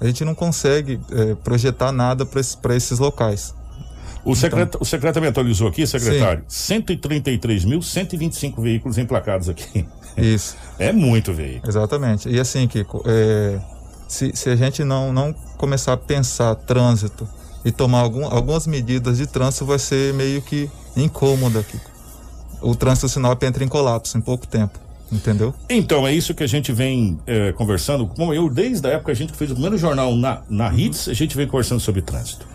a gente não consegue é, projetar nada para esses locais. O, secret, então, o secretário atualizou aqui, secretário, sim. 133.125 veículos emplacados aqui. Isso. É muito veículo. Exatamente. E assim, Kiko, é, se, se a gente não, não começar a pensar trânsito e tomar algum, algumas medidas de trânsito, vai ser meio que incômodo, Kiko. O trânsito Sinop entra em colapso em pouco tempo. Entendeu? Então, é isso que a gente vem é, conversando. Como eu, desde a época a gente fez o primeiro jornal na, na. HITS, a gente vem conversando sobre trânsito.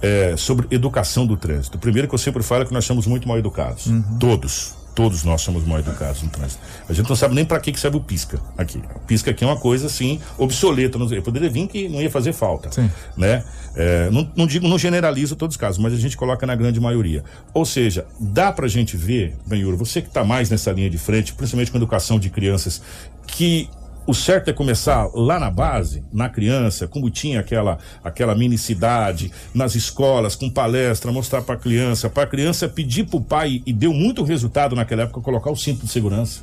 É, sobre educação do trânsito. Primeiro que eu sempre falo é que nós somos muito mal educados. Uhum. Todos. Todos nós somos mal educados no trânsito. A gente não sabe nem para que, que serve o pisca aqui. O pisca aqui é uma coisa assim obsoleta. Eu poderia vir que não ia fazer falta, Sim. né? É, não, não digo, não generalizo todos os casos, mas a gente coloca na grande maioria. Ou seja, dá pra gente ver, Benhur, você que está mais nessa linha de frente, principalmente com educação de crianças, que o certo é começar lá na base, na criança, como tinha aquela aquela minicidade nas escolas, com palestra, mostrar para a criança, para a criança pedir para o pai e deu muito resultado naquela época colocar o cinto de segurança,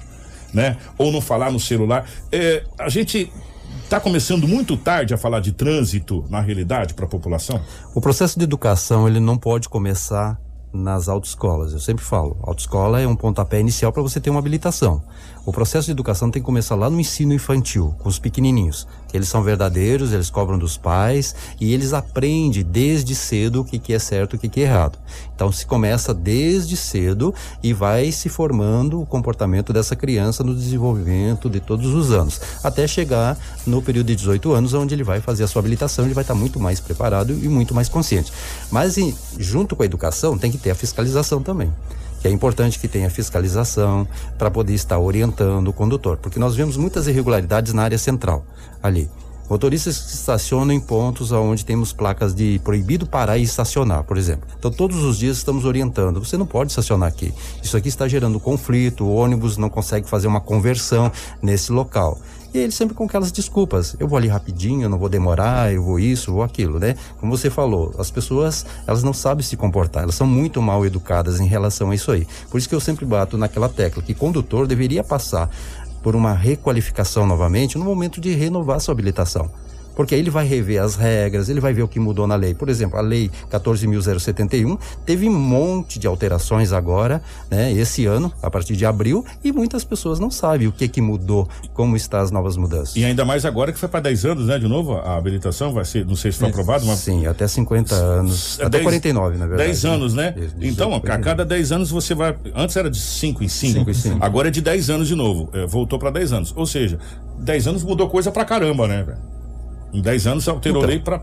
né? Ou não falar no celular. É, a gente está começando muito tarde a falar de trânsito na realidade para a população. O processo de educação ele não pode começar nas autoescolas. Eu sempre falo, autoescola é um pontapé inicial para você ter uma habilitação. O processo de educação tem que começar lá no ensino infantil, com os pequenininhos. Que eles são verdadeiros, eles cobram dos pais e eles aprendem desde cedo o que, que é certo e o que, que é errado. Então se começa desde cedo e vai se formando o comportamento dessa criança no desenvolvimento de todos os anos, até chegar no período de 18 anos, onde ele vai fazer a sua habilitação, ele vai estar muito mais preparado e muito mais consciente. Mas junto com a educação tem que ter a fiscalização também que é importante que tenha fiscalização para poder estar orientando o condutor, porque nós vemos muitas irregularidades na área central ali. Motoristas que estacionam em pontos onde temos placas de proibido parar e estacionar, por exemplo. Então, todos os dias estamos orientando: você não pode estacionar aqui. Isso aqui está gerando conflito, o ônibus não consegue fazer uma conversão nesse local. E ele sempre com aquelas desculpas. Eu vou ali rapidinho, não vou demorar, eu vou isso, vou aquilo, né? Como você falou, as pessoas, elas não sabem se comportar, elas são muito mal educadas em relação a isso aí. Por isso que eu sempre bato naquela tecla que condutor deveria passar por uma requalificação novamente no momento de renovar sua habilitação porque aí ele vai rever as regras, ele vai ver o que mudou na lei. Por exemplo, a lei 14.071 teve um monte de alterações agora, né, esse ano, a partir de abril, e muitas pessoas não sabem o que que mudou, como estão as novas mudanças. E ainda mais agora que foi para 10 anos, né, de novo, a habilitação vai ser, não sei se foi aprovado, mas Sim, até 50 anos, até 49, na verdade. 10 anos, né? Isso, Então, a 49. cada 10 anos você vai. Antes era de 5 em 5. Cinco em cinco. Agora é de 10 anos de novo. É, voltou para 10 anos. Ou seja, 10 anos mudou coisa pra caramba, né, velho? Em 10 anos alterou Então. lei pra.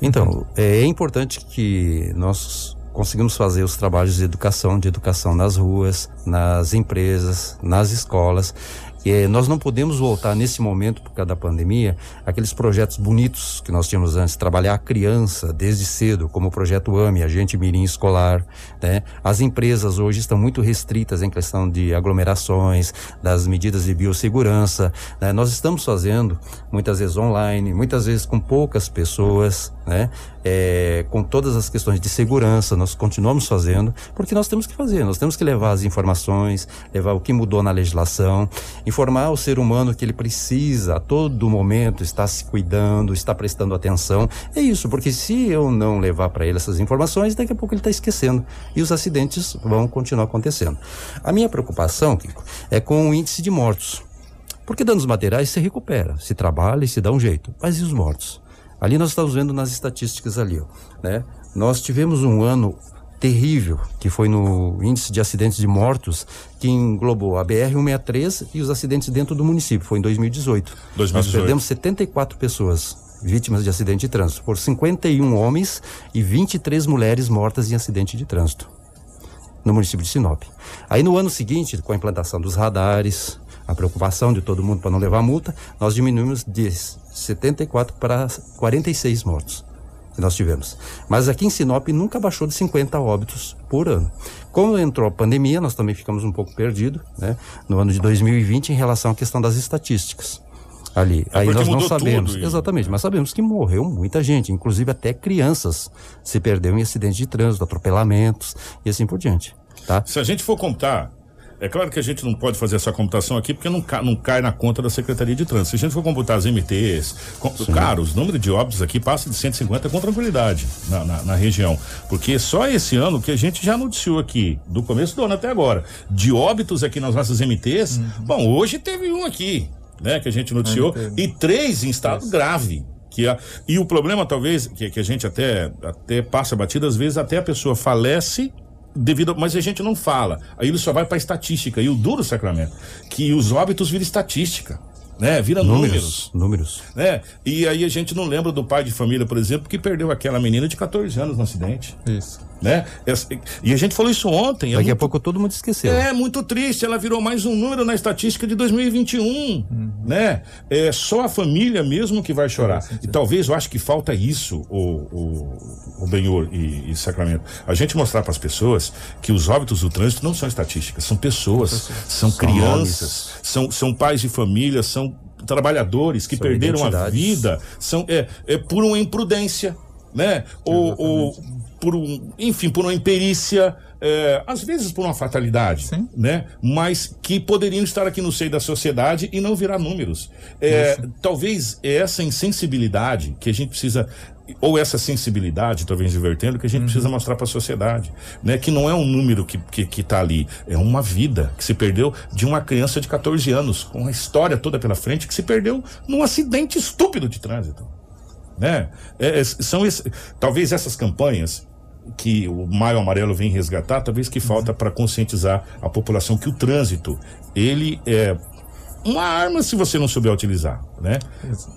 Então, é importante que nós conseguimos fazer os trabalhos de educação, de educação nas ruas, nas empresas, nas escolas. Eh, nós não podemos voltar nesse momento, por causa da pandemia, aqueles projetos bonitos que nós tínhamos antes, trabalhar a criança desde cedo, como o projeto AME, Agente Mirim Escolar. Né? As empresas hoje estão muito restritas em questão de aglomerações, das medidas de biossegurança. né? Nós estamos fazendo, muitas vezes online, muitas vezes com poucas pessoas, né? É, com todas as questões de segurança, nós continuamos fazendo, porque nós temos que fazer, nós temos que levar as informações, levar o que mudou na legislação, informar o ser humano que ele precisa a todo momento estar se cuidando, estar prestando atenção. É isso, porque se eu não levar para ele essas informações, daqui a pouco ele está esquecendo e os acidentes vão continuar acontecendo. A minha preocupação, Kiko, é com o índice de mortos. Porque danos materiais se recupera, se trabalha e se dá um jeito. Mas e os mortos? Ali nós estamos vendo nas estatísticas ali, ó, né? Nós tivemos um ano terrível, que foi no índice de acidentes de mortos, que englobou a BR-163 e os acidentes dentro do município, foi em 2018. Nós 2018. perdemos 74 pessoas vítimas de acidente de trânsito, por 51 homens e 23 mulheres mortas em acidente de trânsito no município de Sinop. Aí no ano seguinte, com a implantação dos radares, a preocupação de todo mundo para não levar multa, nós diminuímos de 74 para 46 mortos que nós tivemos. Mas aqui em Sinop nunca baixou de 50 óbitos por ano. Como entrou a pandemia, nós também ficamos um pouco perdidos, né? No ano de 2020 em relação à questão das estatísticas. Ali. É Aí nós não sabemos. tudo Exatamente, mas sabemos que morreu muita gente, inclusive até crianças se perderam em acidentes de trânsito, atropelamentos e assim por diante. Tá? Se a gente for contar, é claro que a gente não pode fazer essa computação aqui porque não, ca- não cai na conta da Secretaria de Trânsito. Se a gente for computar as MTs, com, cara, os números de óbitos aqui passam de 150 com tranquilidade na, na, na região. Porque só esse ano que a gente já noticiou aqui, do começo do ano até agora, de óbitos aqui nas nossas MTs, bom, hoje teve um aqui, né, que a gente noticiou, teve. e três em estado grave. Que a, e o problema, talvez, que, que a gente até, até passa batida, às vezes até a pessoa falece devido, mas a gente não fala. Aí ele só vai para estatística. E o duro sacramento, que os óbitos viram estatística. Né? Vira números. Números. Números. né? E aí a gente não lembra do pai de família, por exemplo, que perdeu aquela menina de 14 anos no acidente, Isso. né? Essa- E a gente falou isso ontem. é Daqui a muito- pouco todo mundo esqueceu. É muito triste, ela virou mais um número na estatística de 2021, né? É só a família mesmo que vai chorar. E talvez eu acho que falta isso, o, o, o Benhor e, e Sacramento. A gente mostrar para as pessoas que os óbitos do trânsito não são estatísticas, são pessoas, são crianças, são, são pais de família, são trabalhadores que São perderam a vida, são é, é por uma imprudência, né? Ou, ou por um, enfim, por uma imperícia, é, às vezes por uma fatalidade, né? Mas que poderiam estar aqui no seio da sociedade e não virar números. É, talvez essa insensibilidade que a gente precisa ou essa sensibilidade, talvez invertendo, que a gente precisa mostrar para a sociedade, né? Que não é um número que, que, que tá ali, é uma vida que se perdeu de uma criança de 14 anos, com a história toda pela frente, que se perdeu num acidente estúpido de trânsito né? É, é, são esse- talvez essas campanhas que o Maio Amarelo vem resgatar, talvez que falta para conscientizar a população que o trânsito ele é uma arma se você não souber utilizar, né?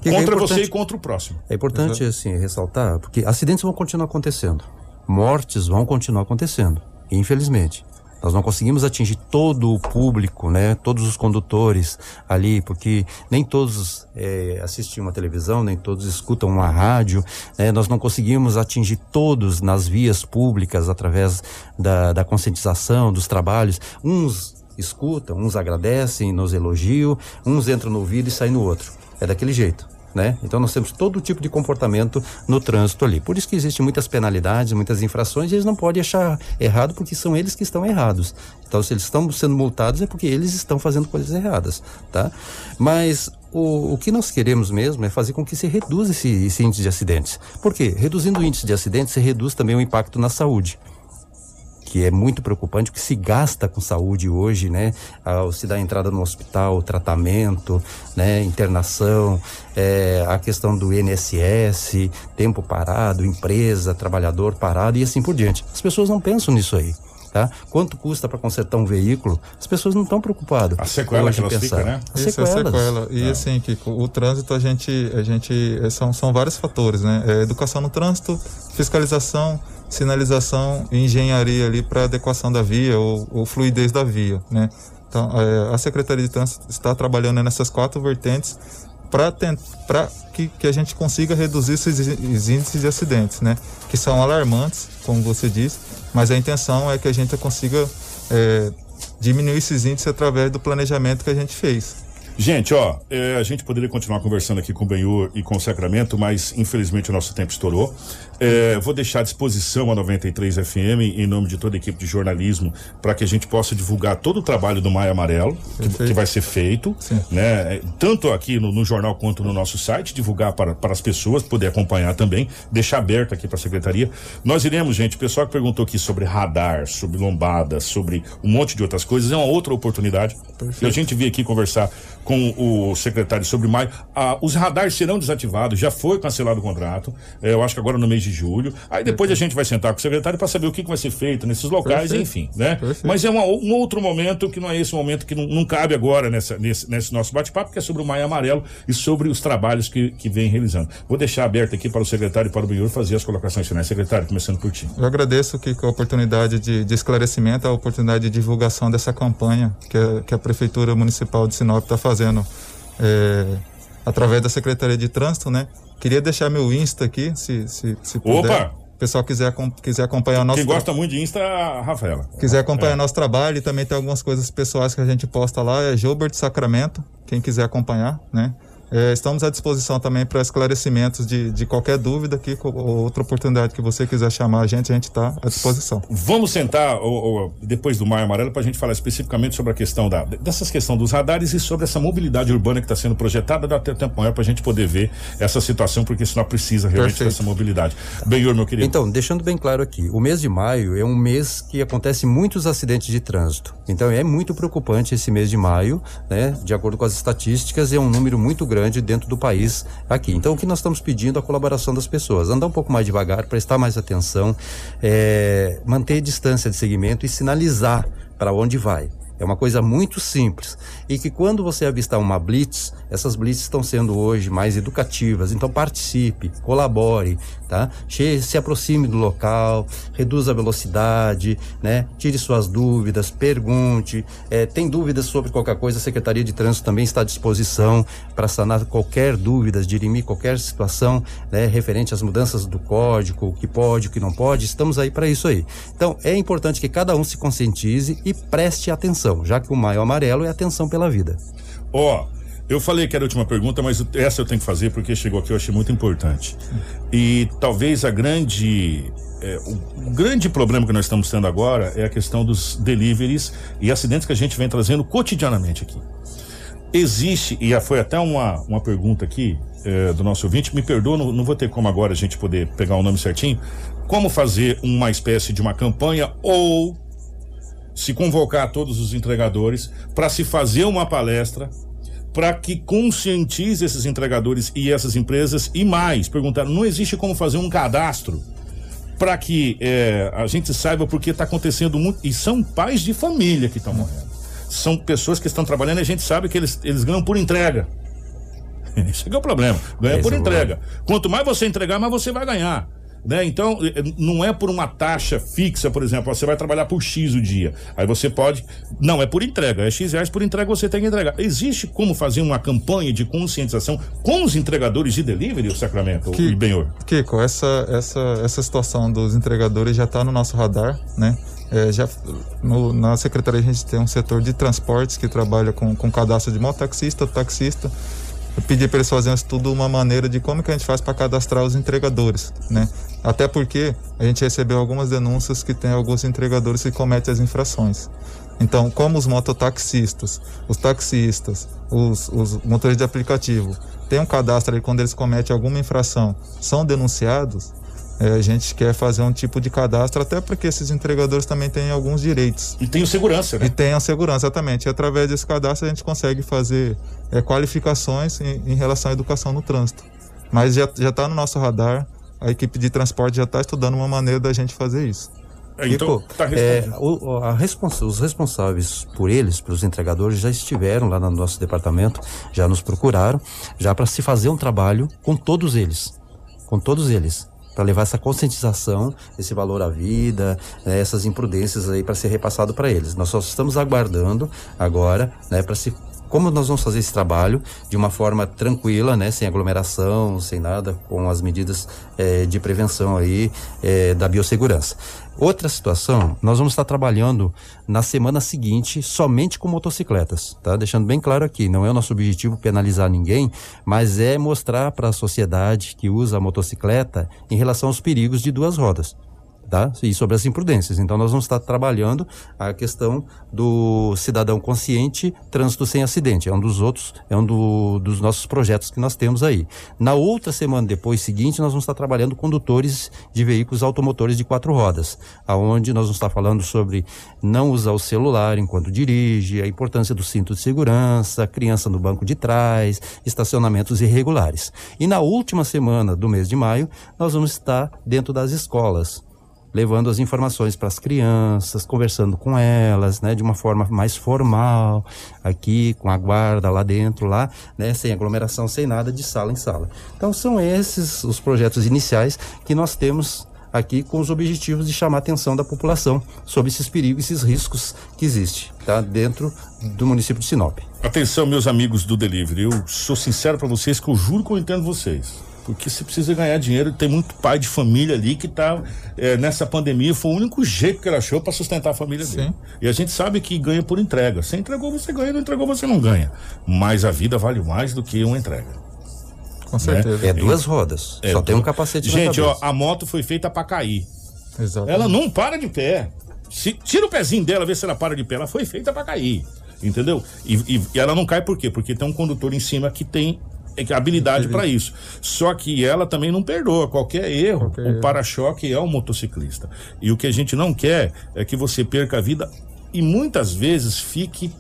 Que é contra importante- você e contra o próximo. É importante, assim, ressaltar, porque acidentes vão continuar acontecendo. Mortes vão continuar acontecendo, infelizmente. Nós não conseguimos atingir todo o público, né? Todos os condutores ali, porque nem todos eh, assistem uma televisão, nem todos escutam uma rádio. né? Nós não conseguimos atingir todos nas vias públicas através da, da conscientização, dos trabalhos. Uns escutam, uns agradecem, nos elogiam, uns entram no ouvido e saem no outro. É daquele jeito. Né? Então nós temos todo tipo de comportamento no trânsito ali. Por isso que existem muitas penalidades, muitas infrações, e eles não podem achar errado porque são eles que estão errados. Então se eles estão sendo multados é porque eles estão fazendo coisas erradas, tá? Mas o, o que nós queremos mesmo é fazer com que se reduza esse, esse índice de acidentes. Por quê? Reduzindo o índice de acidentes, se reduz também o impacto na saúde que é muito preocupante, o que se gasta com saúde hoje, né? Ao se dar entrada no hospital, tratamento, né? Internação, é, a questão do INSS, tempo parado, empresa, trabalhador parado e assim por diante. As pessoas não pensam nisso aí. Tá? Quanto custa para consertar um veículo? As pessoas não estão preocupadas. A sequela que elas pensar. ficam, né? As Isso é sequelas. sequela. E Ah. assim, Kiko, o trânsito a gente, a gente é, são, são vários fatores, né? É educação no trânsito, fiscalização, sinalização e engenharia ali para adequação da via ou, ou fluidez da via, né? Então, é, a Secretaria de Trânsito está trabalhando nessas quatro vertentes para que, que a gente consiga reduzir esses índices de acidentes, né? Que são alarmantes, como você disse, mas a intenção é que a gente consiga é, diminuir esses índices através do planejamento que a gente fez. Gente, ó, é, a gente poderia continuar conversando aqui com o Benhur e com o Sacramento, mas infelizmente o nosso tempo estourou. É, vou deixar à disposição a 93 FM, em nome de toda a equipe de jornalismo, para que a gente possa divulgar todo o trabalho do Maio Amarelo, que, que vai ser feito, né? É, Tanto aqui no, no jornal quanto no nosso site, divulgar para, para as pessoas, poder acompanhar também, deixar aberto aqui para a secretaria. Nós iremos, gente, o pessoal que perguntou aqui sobre radar, sobre lombada, sobre um monte de outras coisas, é uma outra oportunidade. E a gente veio aqui conversar com o secretário sobre maio. Ah, os radares serão desativados, já foi cancelado o contrato, eh, eu acho que agora no mês de julho. Aí depois a gente vai sentar com o secretário para saber o que, que vai ser feito nesses locais, Perfeito. enfim, né? Perfeito. Mas é uma- um outro momento que não é esse momento que não, não cabe agora nessa, nesse, nesse nosso bate-papo, que é sobre o Maio Amarelo e sobre os trabalhos que, que vem realizando. Vou deixar aberto aqui para o secretário e para o Benhur fazer as colocações finais. Secretário, começando por ti. Eu agradeço que a oportunidade de, de esclarecimento, a oportunidade de divulgação dessa campanha que a, que a Prefeitura Municipal de Sinop está fazendo é, através da Secretaria de Trânsito, né? Queria deixar meu Insta aqui, se, se, se puder. Opa! O pessoal quiser, quiser acompanhar o nosso Quem gosta muito de Insta é a Rafaela. quiser acompanhar É. nosso trabalho e também tem algumas coisas pessoais que a gente posta lá, é Gilbert Sacramento, quem quiser acompanhar, né? É, estamos à disposição também para esclarecimentos de, de qualquer dúvida aqui, ou outra oportunidade que você quiser chamar a gente, a gente está à disposição. Vamos sentar ou, ou, depois do Maio Amarelo para a gente falar especificamente sobre a questão da, dessas questão dos radares e sobre essa mobilidade urbana que está sendo projetada. Dá até tempo maior para a gente poder ver essa situação, porque senão precisa realmente Perfeito. dessa mobilidade. Benhor, meu querido. Então, deixando bem claro aqui, o mês de maio é um mês que acontece muitos acidentes de trânsito. Então é muito preocupante esse mês de maio, né? De acordo com as estatísticas, é um número muito grande dentro do país aqui. Então o que nós estamos pedindo é a colaboração das pessoas, andar um pouco mais devagar, prestar mais atenção, é, manter distância de segmento e sinalizar para onde vai. É uma coisa muito simples. E que quando você avistar uma blitz, essas blitz estão sendo hoje mais educativas. Então participe, colabore, tá? Che- Se aproxime do local, reduza a velocidade, né? Tire suas dúvidas, pergunte. É, tem dúvidas sobre qualquer coisa, a Secretaria de Trânsito também está à disposição para sanar qualquer dúvida, dirimir qualquer situação, né? Referente às mudanças do código, o que pode, o que não pode. Estamos aí para isso aí. Então é importante que cada um se conscientize e preste atenção, já que o maio amarelo é atenção pela vida. Ó, eu falei que era a última pergunta, mas essa eu tenho que fazer porque chegou aqui, eu achei muito importante. E talvez a grande. é, o grande problema que nós estamos tendo agora é a questão dos deliveries e acidentes que a gente vem trazendo cotidianamente aqui. Existe, e foi até uma, uma pergunta aqui é, do nosso ouvinte, me perdoa, não, não vou ter como agora a gente poder pegar o nome certinho. Como fazer uma espécie de uma campanha ou se convocar todos os entregadores para se fazer uma palestra para que conscientize esses entregadores e essas empresas e mais. Perguntaram não existe como fazer um cadastro para que eh, a gente saiba porque está acontecendo muito. E são pais de família que estão morrendo. São pessoas que estão trabalhando e a gente sabe que eles, eles ganham por entrega. Esse é o problema. Ganha Esse por é entrega. quanto mais você entregar mais você vai ganhar né? Então, eh, não é por uma taxa fixa, por exemplo, você vai trabalhar por X o dia. Aí você pode. Não, é por entrega. É X reais por entrega, você tem que entregar. Existe como fazer uma campanha de conscientização com os entregadores de delivery, o Sacramento, Que- o Benhor? Kiko, essa, essa, essa situação dos entregadores já está no nosso radar, né? É, já, no- na secretaria a gente tem um setor de transportes que trabalha com, com cadastro de mototaxista, taxista. Eu pedi para eles fazerem um estudo, uma maneira de como que a gente faz para cadastrar os entregadores, né? Até porque a gente recebeu algumas denúncias que tem alguns entregadores que cometem as infrações. Então, como os mototaxistas, os taxistas, os, os motores de aplicativo têm um cadastro ali quando eles cometem alguma infração, são denunciados, eh, a gente quer fazer um tipo de cadastro até porque esses entregadores também têm alguns direitos. E tenham segurança, né? E tenham segurança, exatamente. E através desse cadastro a gente consegue fazer eh, qualificações em, em relação à educação no trânsito. Mas já está no nosso radar, a equipe de transporte já está estudando uma maneira da gente fazer isso. Então, Kiko, tá é, o- o- a responsa- os responsáveis por eles, pelos entregadores, já estiveram lá no nosso departamento, já nos procuraram, já para se fazer um trabalho com todos eles, com todos eles, para levar essa conscientização, esse valor à vida, né, essas imprudências aí para ser repassado para eles. Nós só estamos aguardando agora, né, para se como nós vamos fazer esse trabalho de uma forma tranquila, né, sem aglomeração, sem nada, com as medidas eh, de prevenção aí eh, da biossegurança. Outra situação, nós vamos estar trabalhando na semana seguinte somente com motocicletas, tá? Deixando bem claro aqui, não é o nosso objetivo penalizar ninguém, mas é mostrar para a sociedade que usa a motocicleta em relação aos perigos de duas rodas tá? E sobre as imprudências. Então nós vamos estar trabalhando a questão do cidadão consciente, trânsito sem acidente. É um dos outros, é um do- dos nossos projetos que nós temos aí. Na outra semana depois seguinte, nós vamos estar trabalhando condutores de veículos automotores de quatro rodas, aonde nós vamos estar falando sobre não usar o celular enquanto dirige, a importância do cinto de segurança, criança no banco de trás, estacionamentos irregulares. E na última semana do mês de maio, nós vamos estar dentro das escolas, levando as informações para as crianças, conversando com elas, né, de uma forma mais formal, aqui com a guarda lá dentro, lá, né, sem aglomeração, sem nada, de sala em sala. Então são esses os projetos iniciais que nós temos aqui com os objetivos de chamar a atenção da população sobre esses perigos, esses riscos que existem, tá, dentro do município de Sinop. Atenção, meus amigos do delivery. Eu sou sincero para vocês que eu juro que eu entendo vocês. Porque você precisa ganhar dinheiro. Tem muito pai de família ali que tá é, nessa pandemia. Foi o único jeito que ele achou para sustentar a família dele. E a gente sabe que ganha por entrega. Você entregou, você ganha. Não entregou, você não ganha. Mas a vida vale mais do que uma entrega. Com certeza. É duas rodas, É, só tem um capacete na Gente, ó, a moto foi feita para cair. Exatamente. Ela não para de pé. Se, tira o pezinho dela, vê se ela para de pé. Ela foi feita para cair. Entendeu? E, e- e ela não cai por quê? Porque tem um condutor em cima que tem é, habilidade para isso. Só que ela também não perdoa qualquer erro. o para-choque é o motociclista. E o que a gente não quer é que você perca a vida e muitas vezes fique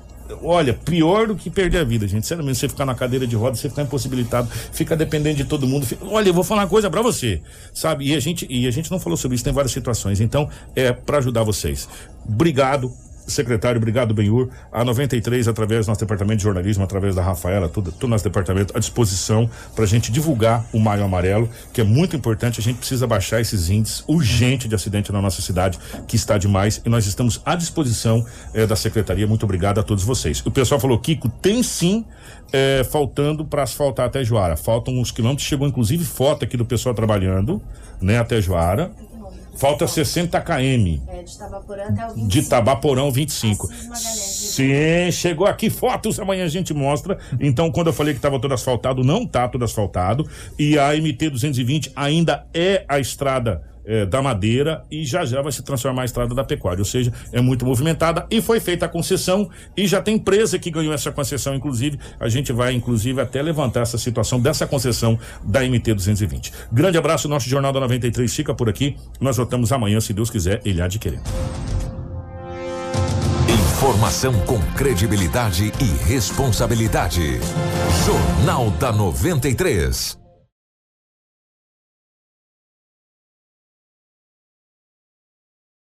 Olha, pior do que perder a vida, gente. Sério mesmo, você ficar na cadeira de rodas, você ficar impossibilitado, fica dependendo de todo mundo. Fica- Olha, eu vou falar uma coisa pra você, sabe? E a gente, e a gente não falou sobre isso, tem várias situações. Então, é pra ajudar vocês. Obrigado. Secretário, obrigado, Benhur. A 93, através do nosso departamento de jornalismo, através da Rafaela, todo nosso departamento à disposição para a gente divulgar o Maio Amarelo, que é muito importante. A gente precisa baixar esses índices urgente de acidente na nossa cidade, que está demais, e nós estamos à disposição eh, da secretaria. Muito obrigado a todos vocês. O pessoal falou, Kiko, tem sim eh, faltando para asfaltar até Joara. Faltam uns quilômetros, chegou inclusive foto aqui do pessoal trabalhando, né, até Joara. Falta 60 km. É, de Tabaporã até o 25. De Tabaporão 25. Sim, chegou aqui fotos, amanhã a gente mostra. Então, quando eu falei que estava todo asfaltado, não tá todo asfaltado. E a MT 220 ainda é a estrada eh, da Madeira e já já vai se transformar a estrada da Pecuária, ou seja, é muito movimentada e foi feita a concessão e já tem empresa que ganhou essa concessão, inclusive, a gente vai inclusive até levantar essa situação dessa concessão da MT 220. Grande abraço, nosso Jornal da 93 fica por aqui, nós voltamos amanhã, se Deus quiser, ele querer. Informação com credibilidade e responsabilidade. Jornal da 93.